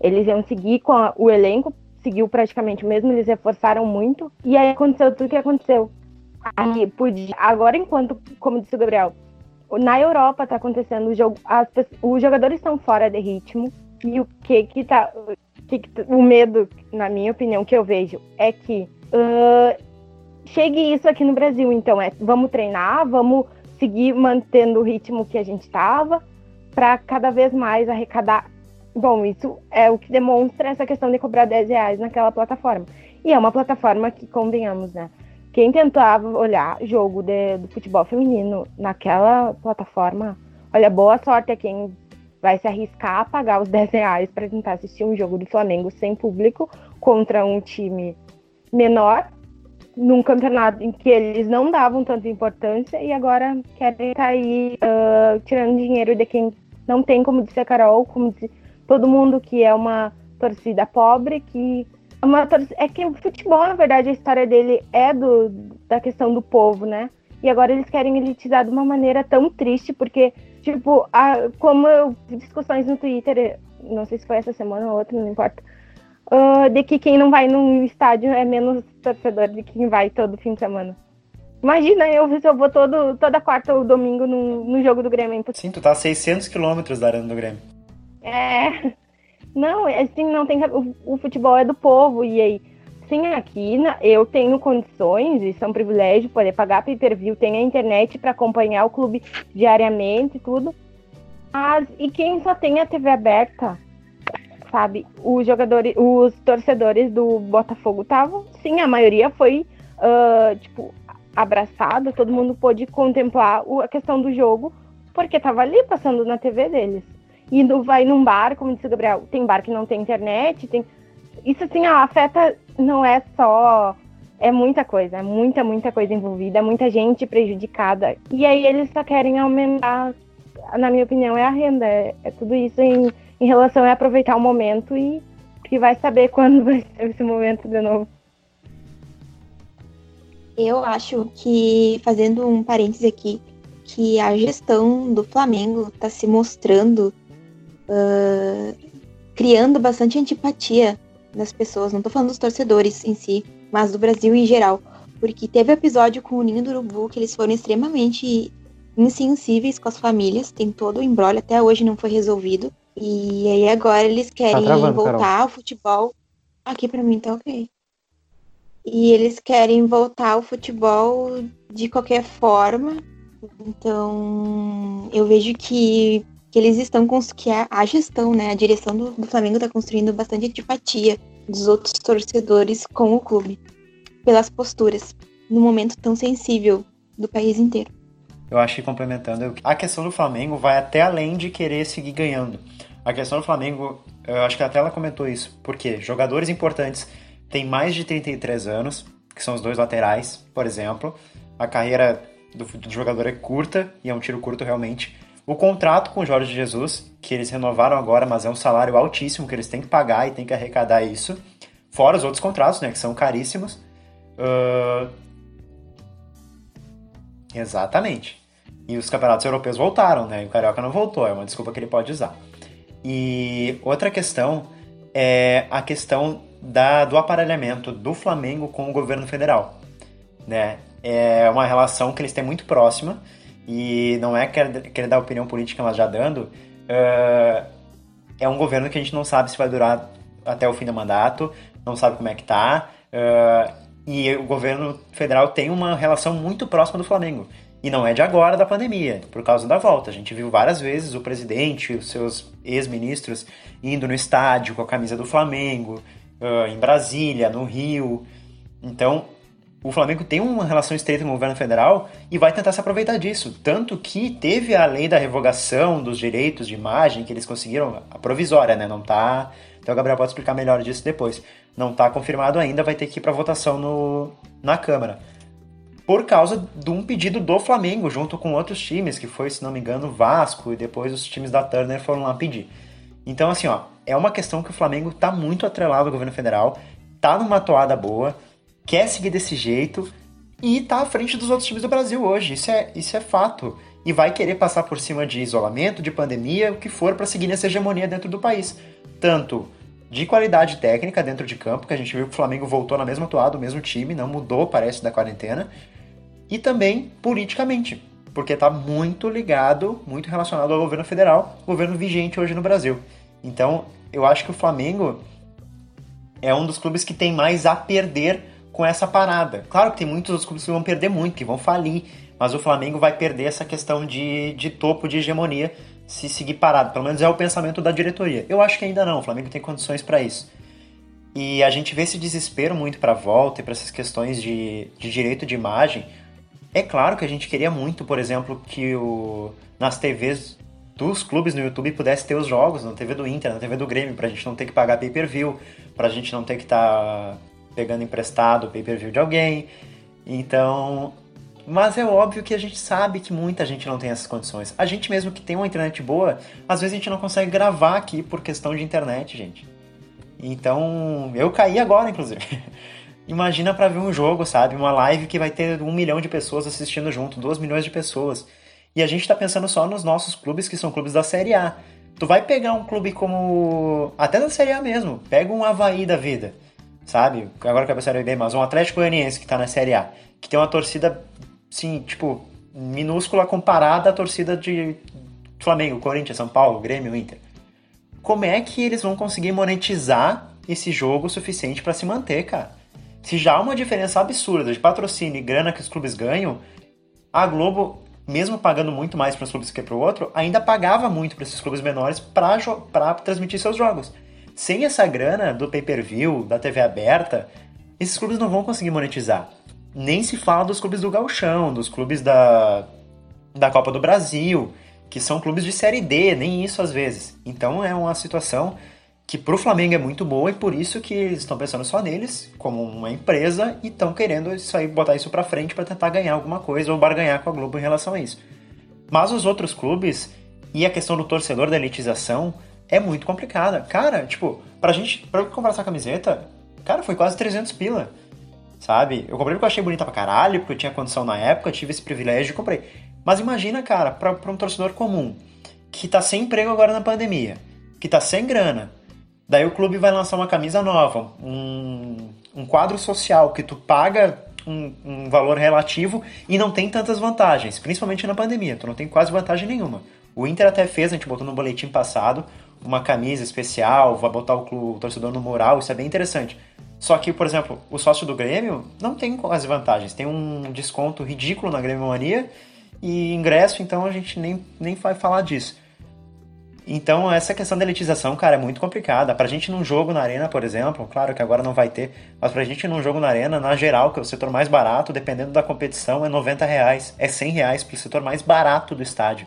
Eles iam seguir com a, o elenco, seguiu praticamente o mesmo, eles reforçaram muito, e aí aconteceu tudo que aconteceu. Aí, podia, agora, enquanto, como disse o Gabriel, na Europa está acontecendo, o jogo, as, os jogadores estão fora de ritmo, e o que que tá. Que que, o medo, na minha opinião, que eu vejo é que uh, chegue isso aqui no Brasil. Então, é vamos treinar, vamos seguir mantendo o ritmo que a gente estava, para cada vez mais arrecadar. Bom, isso é o que demonstra essa questão de cobrar 10 reais naquela plataforma. E é uma plataforma que, convenhamos, né? Quem tentava olhar jogo de, do futebol feminino naquela plataforma, olha, boa sorte a quem vai se arriscar a pagar os [LAUGHS] 10 reais para tentar assistir um jogo do Flamengo sem público contra um time menor, num campeonato em que eles não davam tanta importância e agora querem estar tá aí uh, tirando dinheiro de quem não tem, como disse a Carol, como disse todo mundo que é uma torcida pobre, que uma é que o futebol, na verdade, a história dele é do, da questão do povo, né? E agora eles querem elitizar de uma maneira tão triste, porque, tipo, a, como eu discussões no Twitter, não sei se foi essa semana ou outra, não importa, uh, de que quem não vai num estádio é menos torcedor de quem vai todo fim de semana. Imagina eu se eu vou todo, toda quarta ou domingo no, no jogo do Grêmio. É Sim, tu tá a 600 quilômetros da arena do Grêmio. É, não, é assim, não tem. O, o futebol é do povo, e aí. Sim, aqui na, eu tenho condições, são é um privilégio poder pagar pay per view, tenho a internet para acompanhar o clube diariamente e tudo. Mas, e quem só tem a TV aberta, sabe? Os jogadores, os torcedores do Botafogo estavam, sim, a maioria foi, uh, tipo, abraçado, todo mundo pôde contemplar a questão do jogo, porque tava ali passando na TV deles e vai num bar, como disse o Gabriel, tem bar que não tem internet, tem. Isso assim, ó, afeta, não é só. É muita coisa, é muita, muita coisa envolvida, muita gente prejudicada. E aí eles só querem aumentar, na minha opinião, é a renda. É, é tudo isso em, em relação a aproveitar o momento e que vai saber [LAUGHS] quando vai ser esse momento de novo. Eu acho que, fazendo um parêntese aqui, que a gestão do Flamengo está se mostrando uh, criando bastante antipatia das pessoas. Não tô falando dos torcedores em si, mas do Brasil em geral. Porque teve episódio com o Ninho do Urubu que eles foram extremamente insensíveis com as famílias. Tem todo o embrólio, até hoje não foi resolvido. E aí agora eles querem tá travando, voltar Carol. ao futebol. Aqui para mim tá ok. E eles querem voltar ao futebol de qualquer forma. Então, eu vejo que que eles estão que a, a gestão, né, a direção do, do Flamengo está construindo bastante antipatia dos outros torcedores com o clube pelas posturas no momento tão sensível do país inteiro. Eu acho que complementando, a questão do Flamengo vai até além de querer seguir ganhando. A questão do Flamengo, eu acho que até ela comentou isso, porque jogadores importantes têm mais de 33 anos, que são os dois laterais, por exemplo. A carreira do, do jogador é curta, e é um tiro curto realmente. O contrato com o Jorge Jesus, que eles renovaram agora, mas é um salário altíssimo que eles têm que pagar e têm que arrecadar isso. Fora os outros contratos, né, que são caríssimos. Uh... Exatamente. E os campeonatos europeus voltaram, né? E o Carioca não voltou, é uma desculpa que ele pode usar. E outra questão é a questão da, do aparelhamento do Flamengo com o governo federal. Né? É uma relação que eles têm muito próxima e não é querer, querer dar opinião política, mas já dando, uh, é um governo que a gente não sabe se vai durar até o fim do mandato, não sabe como é que tá, uh, e o governo federal tem uma relação muito próxima do Flamengo. E não é de agora da pandemia, por causa da volta. A gente viu várias vezes o presidente os seus ex-ministros indo no estádio com a camisa do Flamengo, uh, em Brasília, no Rio. Então, o Flamengo tem uma relação estreita com o governo federal e vai tentar se aproveitar disso. Tanto que teve a lei da revogação dos direitos de imagem que eles conseguiram, a provisória, né? Não tá, Então o Gabriel pode explicar melhor disso depois. Não está confirmado ainda, vai ter que ir para votação no, na Câmara. Por causa de um pedido do Flamengo, junto com outros times, que foi, se não me engano, Vasco, e depois os times da Turner foram lá pedir. Então, assim, ó, é uma questão que o Flamengo está muito atrelado ao governo federal, tá numa toada boa, quer seguir desse jeito e tá à frente dos outros times do Brasil hoje. Isso é, isso é fato. E vai querer passar por cima de isolamento, de pandemia, o que for para seguir nessa hegemonia dentro do país. Tanto de qualidade técnica dentro de campo, que a gente viu que o Flamengo voltou na mesma toada, o mesmo time, não mudou, parece, da quarentena, e também politicamente, porque está muito ligado, muito relacionado ao governo federal, governo vigente hoje no Brasil. Então, eu acho que o Flamengo é um dos clubes que tem mais a perder com essa parada. Claro que tem muitos outros clubes que vão perder muito, que vão falir, mas o Flamengo vai perder essa questão de, de topo, de hegemonia, se seguir parado. Pelo menos é o pensamento da diretoria. Eu acho que ainda não, o Flamengo tem condições para isso. E a gente vê esse desespero muito para a volta e para essas questões de, de direito de imagem. É claro que a gente queria muito, por exemplo, que o, nas TVs dos clubes no YouTube pudesse ter os jogos na TV do Inter, na TV do Grêmio, pra gente não ter que pagar pay-per-view, pra gente não ter que estar tá pegando emprestado pay-per-view de alguém. Então, mas é óbvio que a gente sabe que muita gente não tem essas condições. A gente mesmo que tem uma internet boa, às vezes a gente não consegue gravar aqui por questão de internet, gente. Então, eu caí agora, inclusive. [LAUGHS] Imagina para ver um jogo, sabe? Uma live que vai ter um milhão de pessoas assistindo junto, duas milhões de pessoas. E a gente tá pensando só nos nossos clubes, que são clubes da Série A. Tu vai pegar um clube como. Até da Série A mesmo. Pega um Havaí da vida. Sabe? Agora que a pessoa bem, mas um Atlético Goianiense que tá na Série A. Que tem uma torcida sim, tipo, minúscula comparada à torcida de Flamengo, Corinthians, São Paulo, Grêmio, Inter. Como é que eles vão conseguir monetizar esse jogo o suficiente para se manter, cara? Se já há uma diferença absurda de patrocínio e grana que os clubes ganham, a Globo, mesmo pagando muito mais para os clubes que para o outro, ainda pagava muito para esses clubes menores para transmitir seus jogos. Sem essa grana do pay-per-view, da TV aberta, esses clubes não vão conseguir monetizar. Nem se fala dos clubes do Gauchão, dos clubes da, da Copa do Brasil, que são clubes de Série D, nem isso às vezes. Então é uma situação que para o Flamengo é muito boa e por isso que eles estão pensando só neles como uma empresa e estão querendo isso aí, botar isso para frente para tentar ganhar alguma coisa ou barganhar com a Globo em relação a isso. Mas os outros clubes e a questão do torcedor da elitização é muito complicada. Cara, tipo, pra gente, pra comprar essa camiseta, cara, foi quase 300 pila sabe? Eu comprei porque eu achei bonita pra caralho, porque eu tinha condição na época, tive esse privilégio e comprei. Mas imagina, cara, pra, pra um torcedor comum, que tá sem emprego agora na pandemia, que tá sem grana, daí o clube vai lançar uma camisa nova, um, um quadro social que tu paga um, um, valor relativo e não tem tantas vantagens, principalmente na pandemia, tu não tem quase vantagem nenhuma. O Inter até fez, a gente botou no boletim passado, uma camisa especial, vai botar o, clube, o torcedor no mural, isso é bem interessante. Só que, por exemplo, o sócio do Grêmio não tem as vantagens. Tem um desconto ridículo na Grêmio Mania e ingresso, então a gente nem, nem vai falar disso. Então, essa questão da elitização, cara, é muito complicada. Pra gente num jogo na arena, por exemplo, claro que agora não vai ter, mas pra gente num jogo na arena, na geral, que é o setor mais barato, dependendo da competição, é 90 reais, é 100 reais pro setor mais barato do estádio.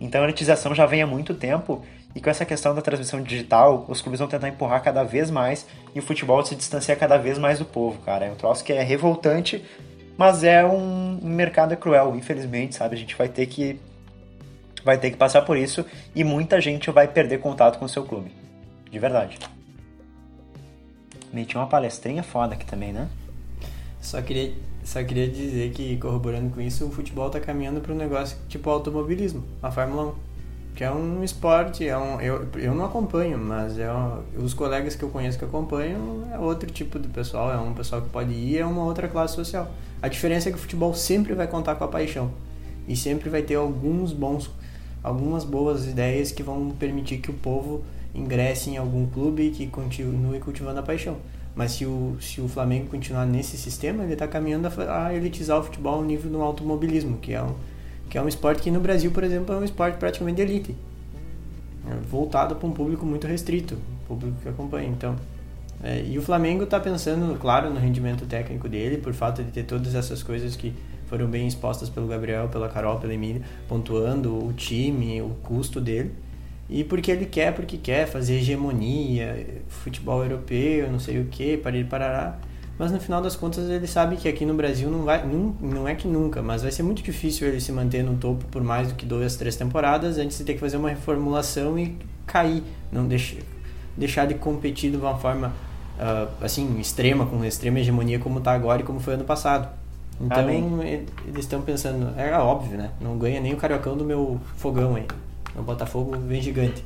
Então a elitização já vem há muito tempo e com essa questão da transmissão digital, os clubes vão tentar empurrar cada vez mais e o futebol se distancia cada vez mais do povo, cara. É um troço que é revoltante, mas é um mercado cruel, infelizmente, sabe? A gente vai ter que vai ter que passar por isso e muita gente vai perder contato com o seu clube. De verdade. Meti uma palestrinha foda aqui também, né? Só queria, só queria dizer que, corroborando com isso, o futebol tá caminhando para um negócio tipo automobilismo, a Fórmula 1 que é um esporte, é um, eu, eu não acompanho, mas é um, os colegas que eu conheço que acompanham é outro tipo de pessoal, é um pessoal que pode ir, é uma outra classe social. A diferença é que o futebol sempre vai contar com a paixão e sempre vai ter alguns bons, algumas boas ideias que vão permitir que o povo ingresse em algum clube que continue cultivando a paixão. Mas se o, se o Flamengo continuar nesse sistema, ele está caminhando a, a elitizar o futebol ao nível do automobilismo, que é um que é um esporte que no Brasil, por exemplo, é um esporte praticamente de elite, é voltado para um público muito restrito, público que acompanha. Então, é, e o Flamengo está pensando, claro, no rendimento técnico dele, por fato de ter todas essas coisas que foram bem expostas pelo Gabriel, pela Carol, pela Emília, pontuando o time, o custo dele. E porque ele quer, porque quer fazer hegemonia, futebol europeu, não sei o que, para ele parará. Mas no final das contas ele sabe que aqui no Brasil não vai, não, não é que nunca, mas vai ser muito difícil ele se manter no topo por mais do que duas, três temporadas antes de ter que fazer uma reformulação e cair, não deixar, deixar de competir de uma forma uh, assim extrema, com extrema hegemonia como está agora e como foi ano passado. Então Amém. eles estão pensando, é óbvio, né? Não ganha nem o cariocão do meu fogão aí. O Botafogo vem gigante.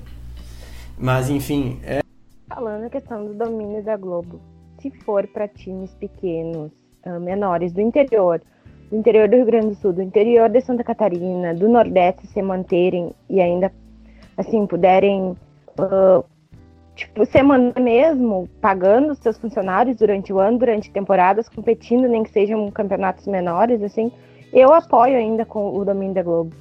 Mas enfim. É... Falando a questão do domínio da Globo, se for para times pequenos, uh, menores, do interior, do interior do Rio Grande do Sul, do interior de Santa Catarina, do Nordeste se manterem e ainda assim puderem uh, tipo, semana mesmo, pagando seus funcionários durante o ano, durante temporadas, competindo, nem que sejam campeonatos menores, assim, eu apoio ainda com o domínio da Globo.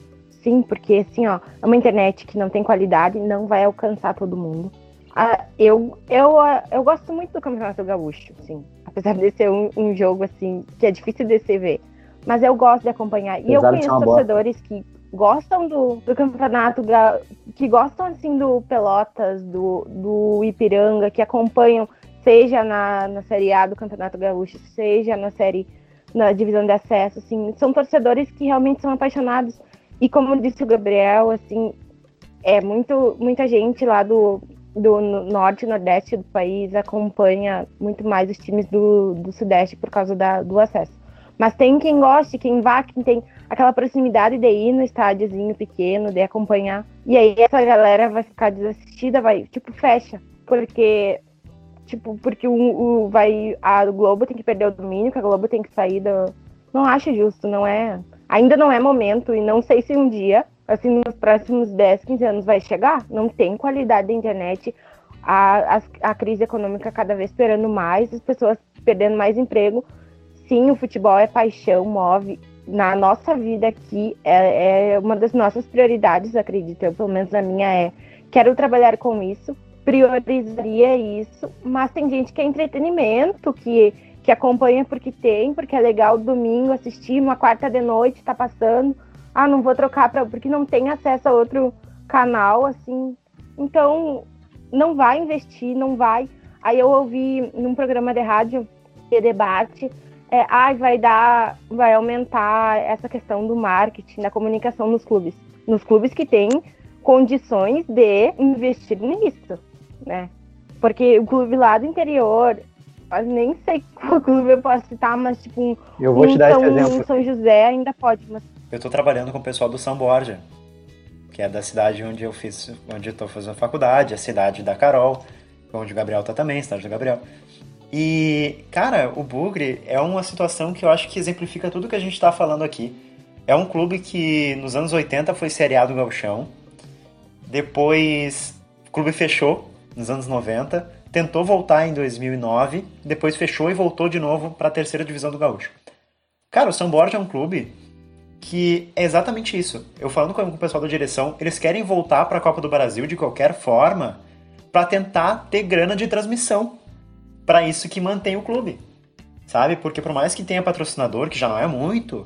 Sim, porque assim, ó, é uma internet que não tem qualidade, não vai alcançar todo mundo. Ah, eu, eu, eu gosto muito do Campeonato Gaúcho, assim, apesar de ser um, um jogo assim que é difícil de se ver. Mas eu gosto de acompanhar. E eu conheço torcedores que gostam do, do campeonato, que gostam assim do Pelotas, do, do Ipiranga, que acompanham, seja na, na Série A do Campeonato Gaúcho, seja na série na divisão de acesso, assim, são torcedores que realmente são apaixonados. E como disse o Gabriel, assim, é muito muita gente lá do, do norte e nordeste do país acompanha muito mais os times do, do sudeste por causa da, do acesso. Mas tem quem goste, quem vá, quem tem aquela proximidade de ir no estádiozinho pequeno, de acompanhar. E aí essa galera vai ficar desassistida, vai, tipo, fecha. Porque, tipo, porque o, o vai, a Globo tem que perder o domínio, que a Globo tem que sair do... Não acho justo, não é... Ainda não é momento, e não sei se um dia, assim, nos próximos 10, 15 anos vai chegar. Não tem qualidade da internet, a, a, a crise econômica cada vez esperando mais, as pessoas perdendo mais emprego sim, o futebol é paixão, move. Na nossa vida aqui, é, é uma das nossas prioridades, acredito eu, pelo menos a minha é. Quero trabalhar com isso, priorizaria isso, mas tem gente que é entretenimento, que, que acompanha porque tem, porque é legal domingo assistir, uma quarta de noite tá passando. Ah, não vou trocar para porque não tem acesso a outro canal, assim. Então, não vai investir, não vai. Aí eu ouvi num programa de rádio de debate é, ah, vai dar, vai aumentar essa questão do marketing, da comunicação nos clubes. Nos clubes que têm condições de investir nisso, né? Porque o clube lá do interior, nem sei [LAUGHS] qual clube eu posso citar, mas tipo um, eu vou um te dar São, esse exemplo. São José ainda pode. Mas... Eu estou trabalhando com o pessoal do São Borja, que é da cidade onde eu fiz, onde eu tô fazendo faculdade, a cidade da Carol, onde o Gabriel tá também, cidade do Gabriel. E, cara, o Bugre é uma situação que eu acho que exemplifica tudo que a gente está falando aqui. É um clube que nos anos 80 foi seriado galchão. Depois o clube fechou nos anos 90, tentou voltar em 2009, depois fechou e voltou de novo para a terceira divisão do Gaúcho. Cara, o São Borja é um clube que é exatamente isso. Eu falando com o pessoal da direção, eles querem voltar para a Copa do Brasil de qualquer forma para tentar ter grana de transmissão para isso que mantém o clube. Sabe? Porque por mais que tenha patrocinador, que já não é muito,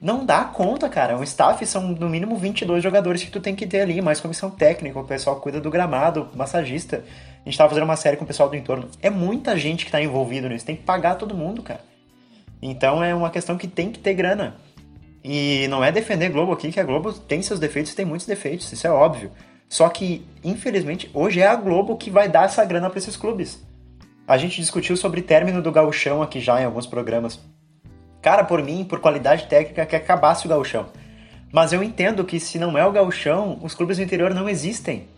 não dá conta, cara. Um staff são no mínimo 22 jogadores que tu tem que ter ali, mais comissão técnica, o pessoal cuida do gramado, massagista. A gente tava fazendo uma série com o pessoal do entorno. É muita gente que tá envolvido nisso, tem que pagar todo mundo, cara. Então é uma questão que tem que ter grana. E não é defender Globo aqui, que a Globo tem seus defeitos, tem muitos defeitos, isso é óbvio. Só que, infelizmente, hoje é a Globo que vai dar essa grana para esses clubes. A gente discutiu sobre término do gauchão aqui já em alguns programas. Cara, por mim, por qualidade técnica, que acabasse o gauchão. Mas eu entendo que se não é o gauchão, os clubes do interior não existem.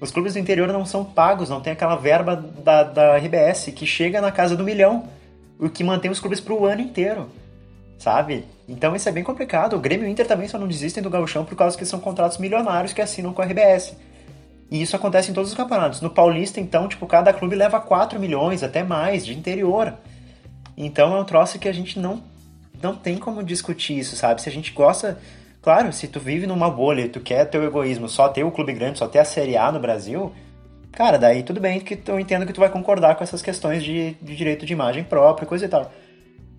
Os clubes do interior não são pagos, não tem aquela verba da, da RBS que chega na casa do milhão, o que mantém os clubes para o ano inteiro, sabe? Então isso é bem complicado. O Grêmio e o Inter também só não desistem do gauchão por causa que são contratos milionários que assinam com a RBS. E isso acontece em todos os campeonatos. No Paulista, então, tipo, cada clube leva 4 milhões, até mais, de interior. Então é um troço que a gente não, não tem como discutir isso, sabe? Se a gente gosta. Claro, se tu vive numa bolha tu quer teu egoísmo, só ter o clube grande, só ter a Série A no Brasil, cara, daí tudo bem que eu entendo que tu vai concordar com essas questões de, de direito de imagem própria, coisa e tal.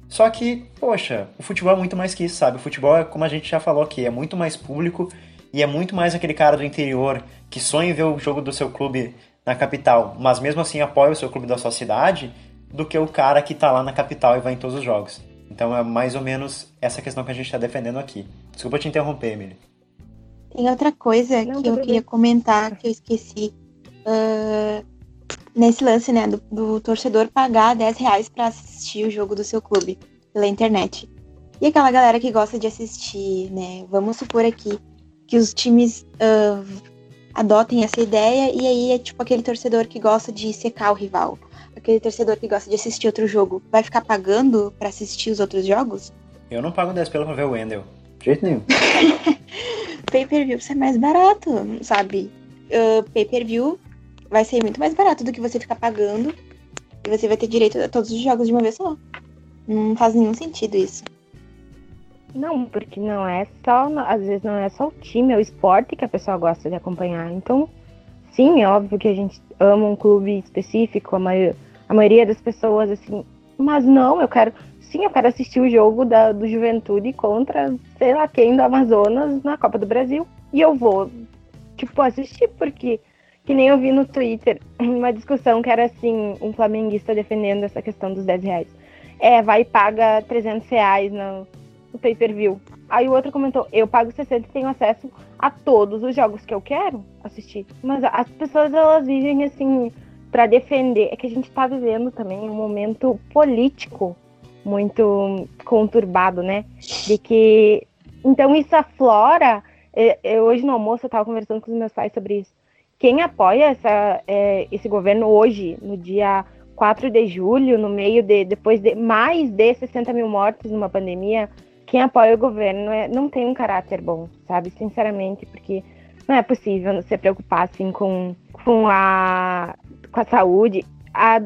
Só que, poxa, o futebol é muito mais que isso, sabe? O futebol é, como a gente já falou aqui, é muito mais público e é muito mais aquele cara do interior que sonha em ver o jogo do seu clube na capital, mas mesmo assim apoia o seu clube da sua cidade, do que o cara que tá lá na capital e vai em todos os jogos. Então é mais ou menos essa questão que a gente está defendendo aqui. Desculpa te interromper, Emily. Tem outra coisa Não, que eu queria comentar que eu esqueci. Uh, nesse lance, né, do, do, torcedor pagar 10 reais pra assistir o jogo do seu clube pela internet. E aquela galera que gosta de assistir, né? Vamos supor aqui que os times uh, adotem essa ideia e aí é tipo aquele torcedor que gosta de secar o rival. Aquele torcedor que gosta de assistir outro jogo. Vai ficar pagando para assistir os outros jogos? Eu não pago 10 pelo pra ver o Wendel. De jeito nenhum. [LAUGHS] Pay-per-view é mais barato, sabe? Uh, Pay-per-view vai ser muito mais barato do que você ficar pagando e você vai ter direito a todos os jogos de uma vez só. Não faz nenhum sentido isso. Não, porque não é só, às vezes não é só o time, é o esporte que a pessoa gosta de acompanhar. Então, sim, é óbvio que a gente ama um clube específico, a, maioria, a maioria das pessoas, assim, mas não, eu quero, sim, eu quero assistir o jogo da, do Juventude contra, sei lá quem, do Amazonas na Copa do Brasil. E eu vou, tipo, assistir, porque que nem eu vi no Twitter [CLEARS THROAT] uma discussão que era assim, um flamenguista defendendo essa questão dos 10 reais. É, vai e paga 300 reais no, no pay-per-view. Aí o outro comentou, eu pago 60 e tenho acesso a todos os jogos que eu quero assistir. Mas as pessoas, elas vivem assim, para defender. É que a gente tá vivendo também um momento político muito conturbado, né? De que... Então isso aflora... Eu, hoje no almoço eu tava conversando com os meus pais sobre isso quem apoia essa, é, esse governo hoje, no dia 4 de julho, no meio de, depois de mais de 60 mil mortes numa pandemia, quem apoia o governo é, não tem um caráter bom, sabe? Sinceramente, porque não é possível se preocupar assim com, com, a, com a saúde. A,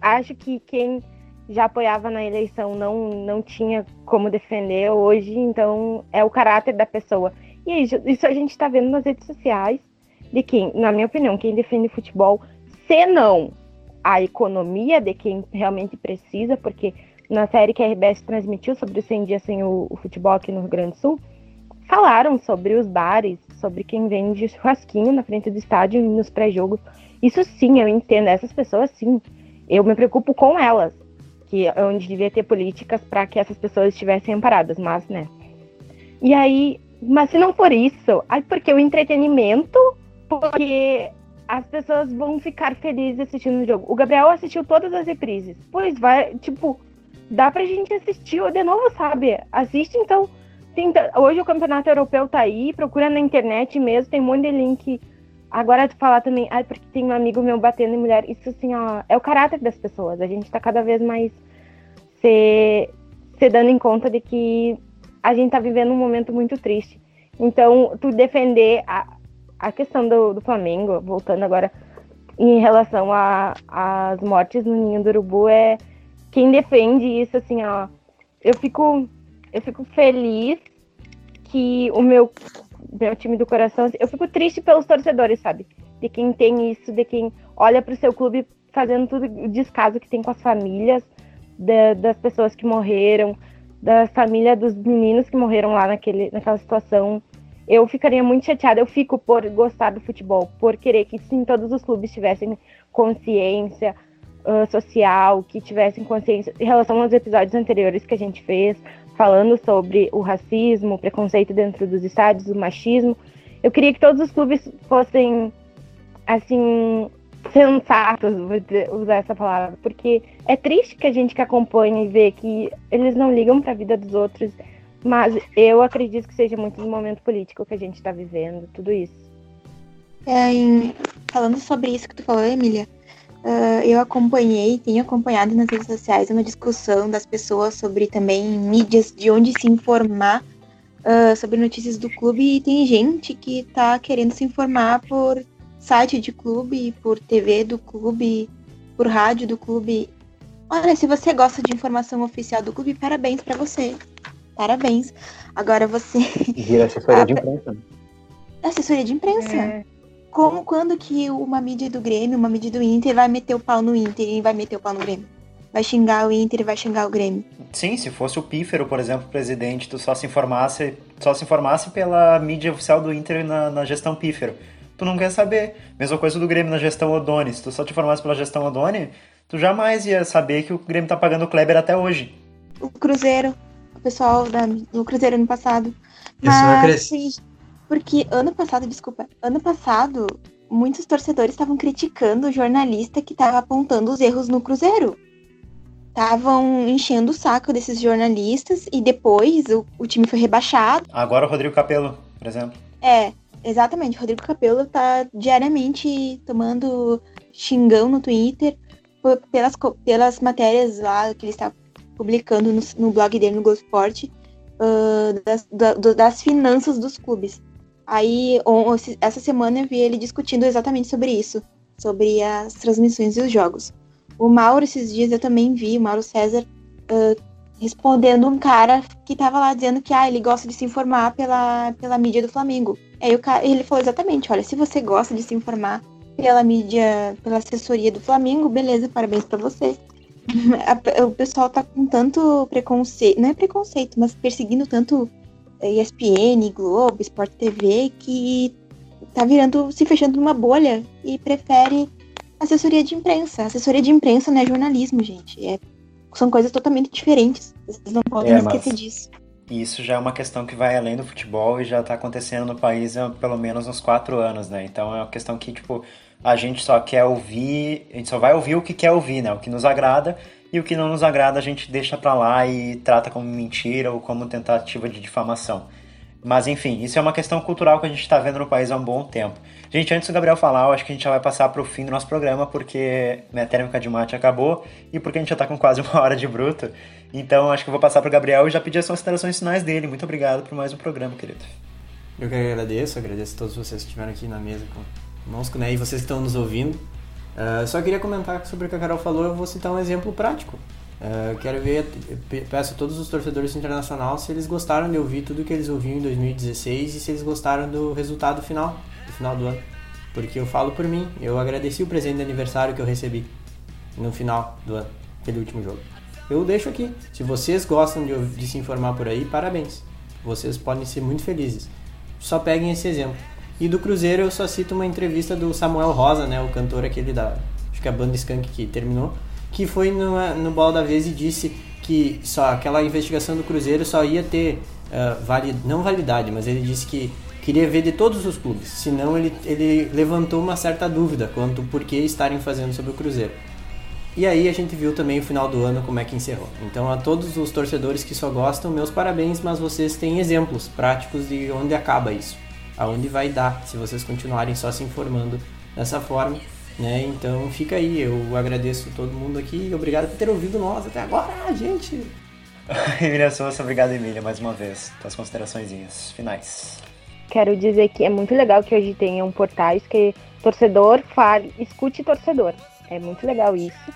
acho que quem já apoiava na eleição não, não tinha como defender hoje, então é o caráter da pessoa. E isso a gente está vendo nas redes sociais de quem, na minha opinião, quem defende futebol, se não a economia de quem realmente precisa, porque na série que a RBS transmitiu sobre os 100 dias sem o, o, futebol aqui no Rio Grande do Sul, falaram sobre os bares, sobre quem vende churrasquinho na frente do estádio e nos pré-jogos. Isso sim, eu entendo, essas pessoas sim. Eu me preocupo com elas, que é onde devia ter políticas para que essas pessoas estivessem amparadas, mas, né. E aí, mas se não for isso, aí porque o entretenimento porque as pessoas vão ficar felizes assistindo o jogo. O Gabriel assistiu todas as reprises. Pois vai, tipo, dá pra gente assistir de novo, sabe? Assiste então. Tenta, hoje o campeonato europeu tá aí, procura na internet mesmo, tem um monte de link. Agora de falar também, ai, porque tem um amigo meu batendo em mulher. Isso assim, ó, é o caráter das pessoas. A gente tá cada vez mais se, se dando em conta de que a gente tá vivendo um momento muito triste. Então, tu defender a, a questão do, do Flamengo, voltando agora em relação às mortes no ninho do urubu, é quem defende isso, assim, ó. Eu fico, eu fico feliz que o meu, meu time do coração, eu fico triste pelos torcedores, sabe? De quem tem isso, de quem olha para o seu clube fazendo tudo o descaso que tem com as famílias da, das pessoas que morreram, da família dos meninos que morreram lá naquele, naquela situação eu ficaria muito chateada. Eu fico por gostar do futebol, por querer que sim, todos os clubes tivessem consciência uh, social, que tivessem consciência em relação aos episódios anteriores que a gente fez, falando sobre o racismo, o preconceito dentro dos estádios, o machismo. Eu queria que todos os clubes fossem, assim, sensatos, vou usar essa palavra, porque é triste que a gente que acompanha e vê que eles não ligam para a vida dos outros mas eu acredito que seja muito do momento político que a gente está vivendo, tudo isso. É, em, falando sobre isso que tu falou, Emília, uh, eu acompanhei, tenho acompanhado nas redes sociais uma discussão das pessoas sobre também mídias, de onde se informar uh, sobre notícias do clube, e tem gente que está querendo se informar por site de clube, por TV do clube, por rádio do clube. Olha, se você gosta de informação oficial do clube, parabéns para você. Parabéns. Agora você. Vira [LAUGHS] assessoria de imprensa. Né? Assessoria de imprensa. É. Como quando que uma mídia do Grêmio, uma mídia do Inter vai meter o pau no Inter e vai meter o pau no Grêmio? vai xingar o Inter e vai xingar o Grêmio. Sim, se fosse o Pífero, por exemplo, presidente, tu só se informasse, só se informasse pela mídia oficial do Inter na, na gestão Pífero. Tu não quer saber. Mesma coisa do Grêmio na gestão Odoni. Se tu só te informasse pela gestão Odoni, tu jamais ia saber que o Grêmio tá pagando o Kleber até hoje. O Cruzeiro, o pessoal da, do Cruzeiro ano passado. Isso vai crescer. sim, porque ano passado, desculpa, ano passado, muitos torcedores estavam criticando o jornalista que estava apontando os erros no Cruzeiro. Estavam enchendo o saco desses jornalistas e depois o, o time foi rebaixado. Agora o Rodrigo Capello, por exemplo. É, exatamente. Rodrigo Capello tá diariamente tomando xingão no Twitter pelas, pelas matérias lá que ele está publicando no, no blog dele no Globo Esporte ah, das, da- das finanças dos clubes. Aí, on- essa semana eu vi ele discutindo exatamente sobre isso, sobre as transmissões e os jogos. O Mauro, esses dias eu também vi, o Mauro César, ah, respondendo um cara que tava lá dizendo que ah, ele gosta de se informar pela, pela mídia do Flamengo. Aí o cara, ele falou exatamente, olha, se você gosta de se informar pela mídia, pela assessoria do Flamengo, beleza, parabéns pra você. [LAUGHS] A- o pessoal tá com tanto preconceito, não é preconceito, mas perseguindo tanto eh, ESPN, Globo, Sport TV, que tá virando, se fechando numa bolha e prefere assessoria de imprensa. Assessoria de imprensa não é jornalismo, gente. É, são coisas totalmente diferentes. Vocês não podem É, esquecer disso. E isso já é uma questão que vai além do futebol e já tá acontecendo no país há pelo menos uns quatro anos, né? Então é uma questão que, tipo, a gente só quer ouvir, a gente só vai ouvir o que quer ouvir, né? O que nos agrada e o que não nos agrada a gente deixa pra lá e trata como mentira ou como tentativa de difamação. Mas enfim, isso é uma questão cultural que a gente está vendo no país há um bom tempo. Gente, antes do Gabriel falar, eu acho que a gente já vai passar para o fim do nosso programa, porque minha térmica de mate acabou e porque a gente já está com quase uma hora de bruto. Então acho que eu vou passar para o Gabriel e já pedir as considerações finais dele. Muito obrigado por mais um programa, querido. Eu que agradeço, agradeço a todos vocês que estiveram aqui na mesa conosco, né? E vocês que estão nos ouvindo. Ah, só queria comentar sobre o que a Carol falou, eu vou citar um exemplo prático. Eu quero ver, pe- peço a todos os torcedores do internacional se eles gostaram de ouvir tudo que eles ouviram em 2016 e se eles gostaram do resultado final, do final do ano. Porque eu falo por mim, eu agradeci o presente de aniversário que eu recebi no final do ano, aquele último jogo. Eu deixo aqui. Se vocês gostam de, de se informar por aí, parabéns. Vocês podem ser muito felizes. Só peguem esse exemplo. E do Cruzeiro eu só cito uma entrevista do Samuel Rosa, né, o cantor aquele da, acho que é a banda Skank que terminou, que foi no, no Bola da Vez e disse que só aquela investigação do Cruzeiro só ia ter ah, vali, não validade, mas ele disse que queria ver de todos os clubes. Senão ele, ele levantou uma certa dúvida quanto por que estarem fazendo sobre o Cruzeiro. E aí a gente viu também o final do ano como é que encerrou. Então a todos os torcedores que só gostam, meus parabéns, mas vocês têm exemplos práticos de onde acaba isso. Aonde vai dar se vocês continuarem só se informando dessa forma, né? Então fica aí, eu agradeço todo mundo aqui e obrigado por ter ouvido nós até agora, gente. [LAUGHS] Emília Souza, obrigado, Emília, mais uma vez. Tuas considerações finais. Quero dizer que é muito legal que hoje tenham portais que torcedor fale, escute torcedor. É muito legal isso.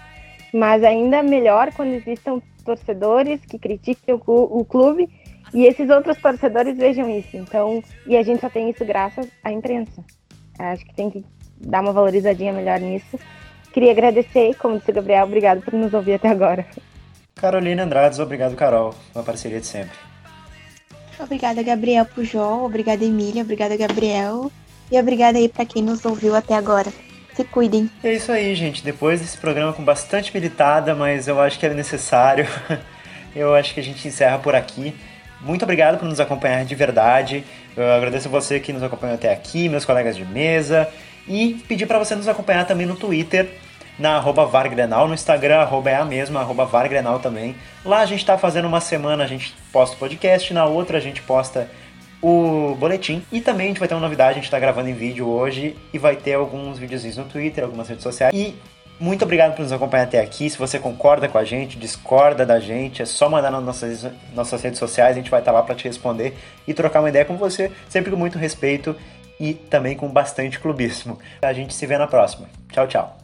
Mas ainda melhor quando existam torcedores que critiquem o clube e esses outros torcedores vejam isso. Então, e a gente só tem isso graças à imprensa. Acho que tem que dar uma valorizadinha melhor nisso. Queria agradecer, como disse o Gabriel, obrigado por nos ouvir até agora. Carolina Andrades, obrigado, Carol. Uma parceria de sempre. Obrigada, Gabriel Pujol. Obrigada, Emília. Obrigada, Gabriel. E obrigada aí pra quem nos ouviu até agora. Se cuidem. É isso aí, gente. Depois desse programa com bastante militada, mas eu acho que era necessário, [LAUGHS] eu acho que a gente encerra por aqui. Muito obrigado por nos acompanhar de verdade. Eu agradeço você que nos acompanhou até aqui, meus colegas de mesa. E pedir para você nos acompanhar também no Twitter, na arroba Vargrenal, no Instagram, arroba é a mesma, arroba Vargrenal também. Lá a gente tá fazendo uma semana, a gente posta o podcast, na outra a gente posta o boletim. E também a gente vai ter uma novidade, a gente tá gravando em vídeo hoje e vai ter alguns videozinhos no Twitter, algumas redes sociais. E muito obrigado por nos acompanhar até aqui. Se você concorda com a gente, discorda da gente, é só mandar nas nossas, nossas redes sociais, a gente vai estar lá para te responder e trocar uma ideia com você, sempre com muito respeito e também com bastante clubismo. A gente se vê na próxima. Tchau, tchau.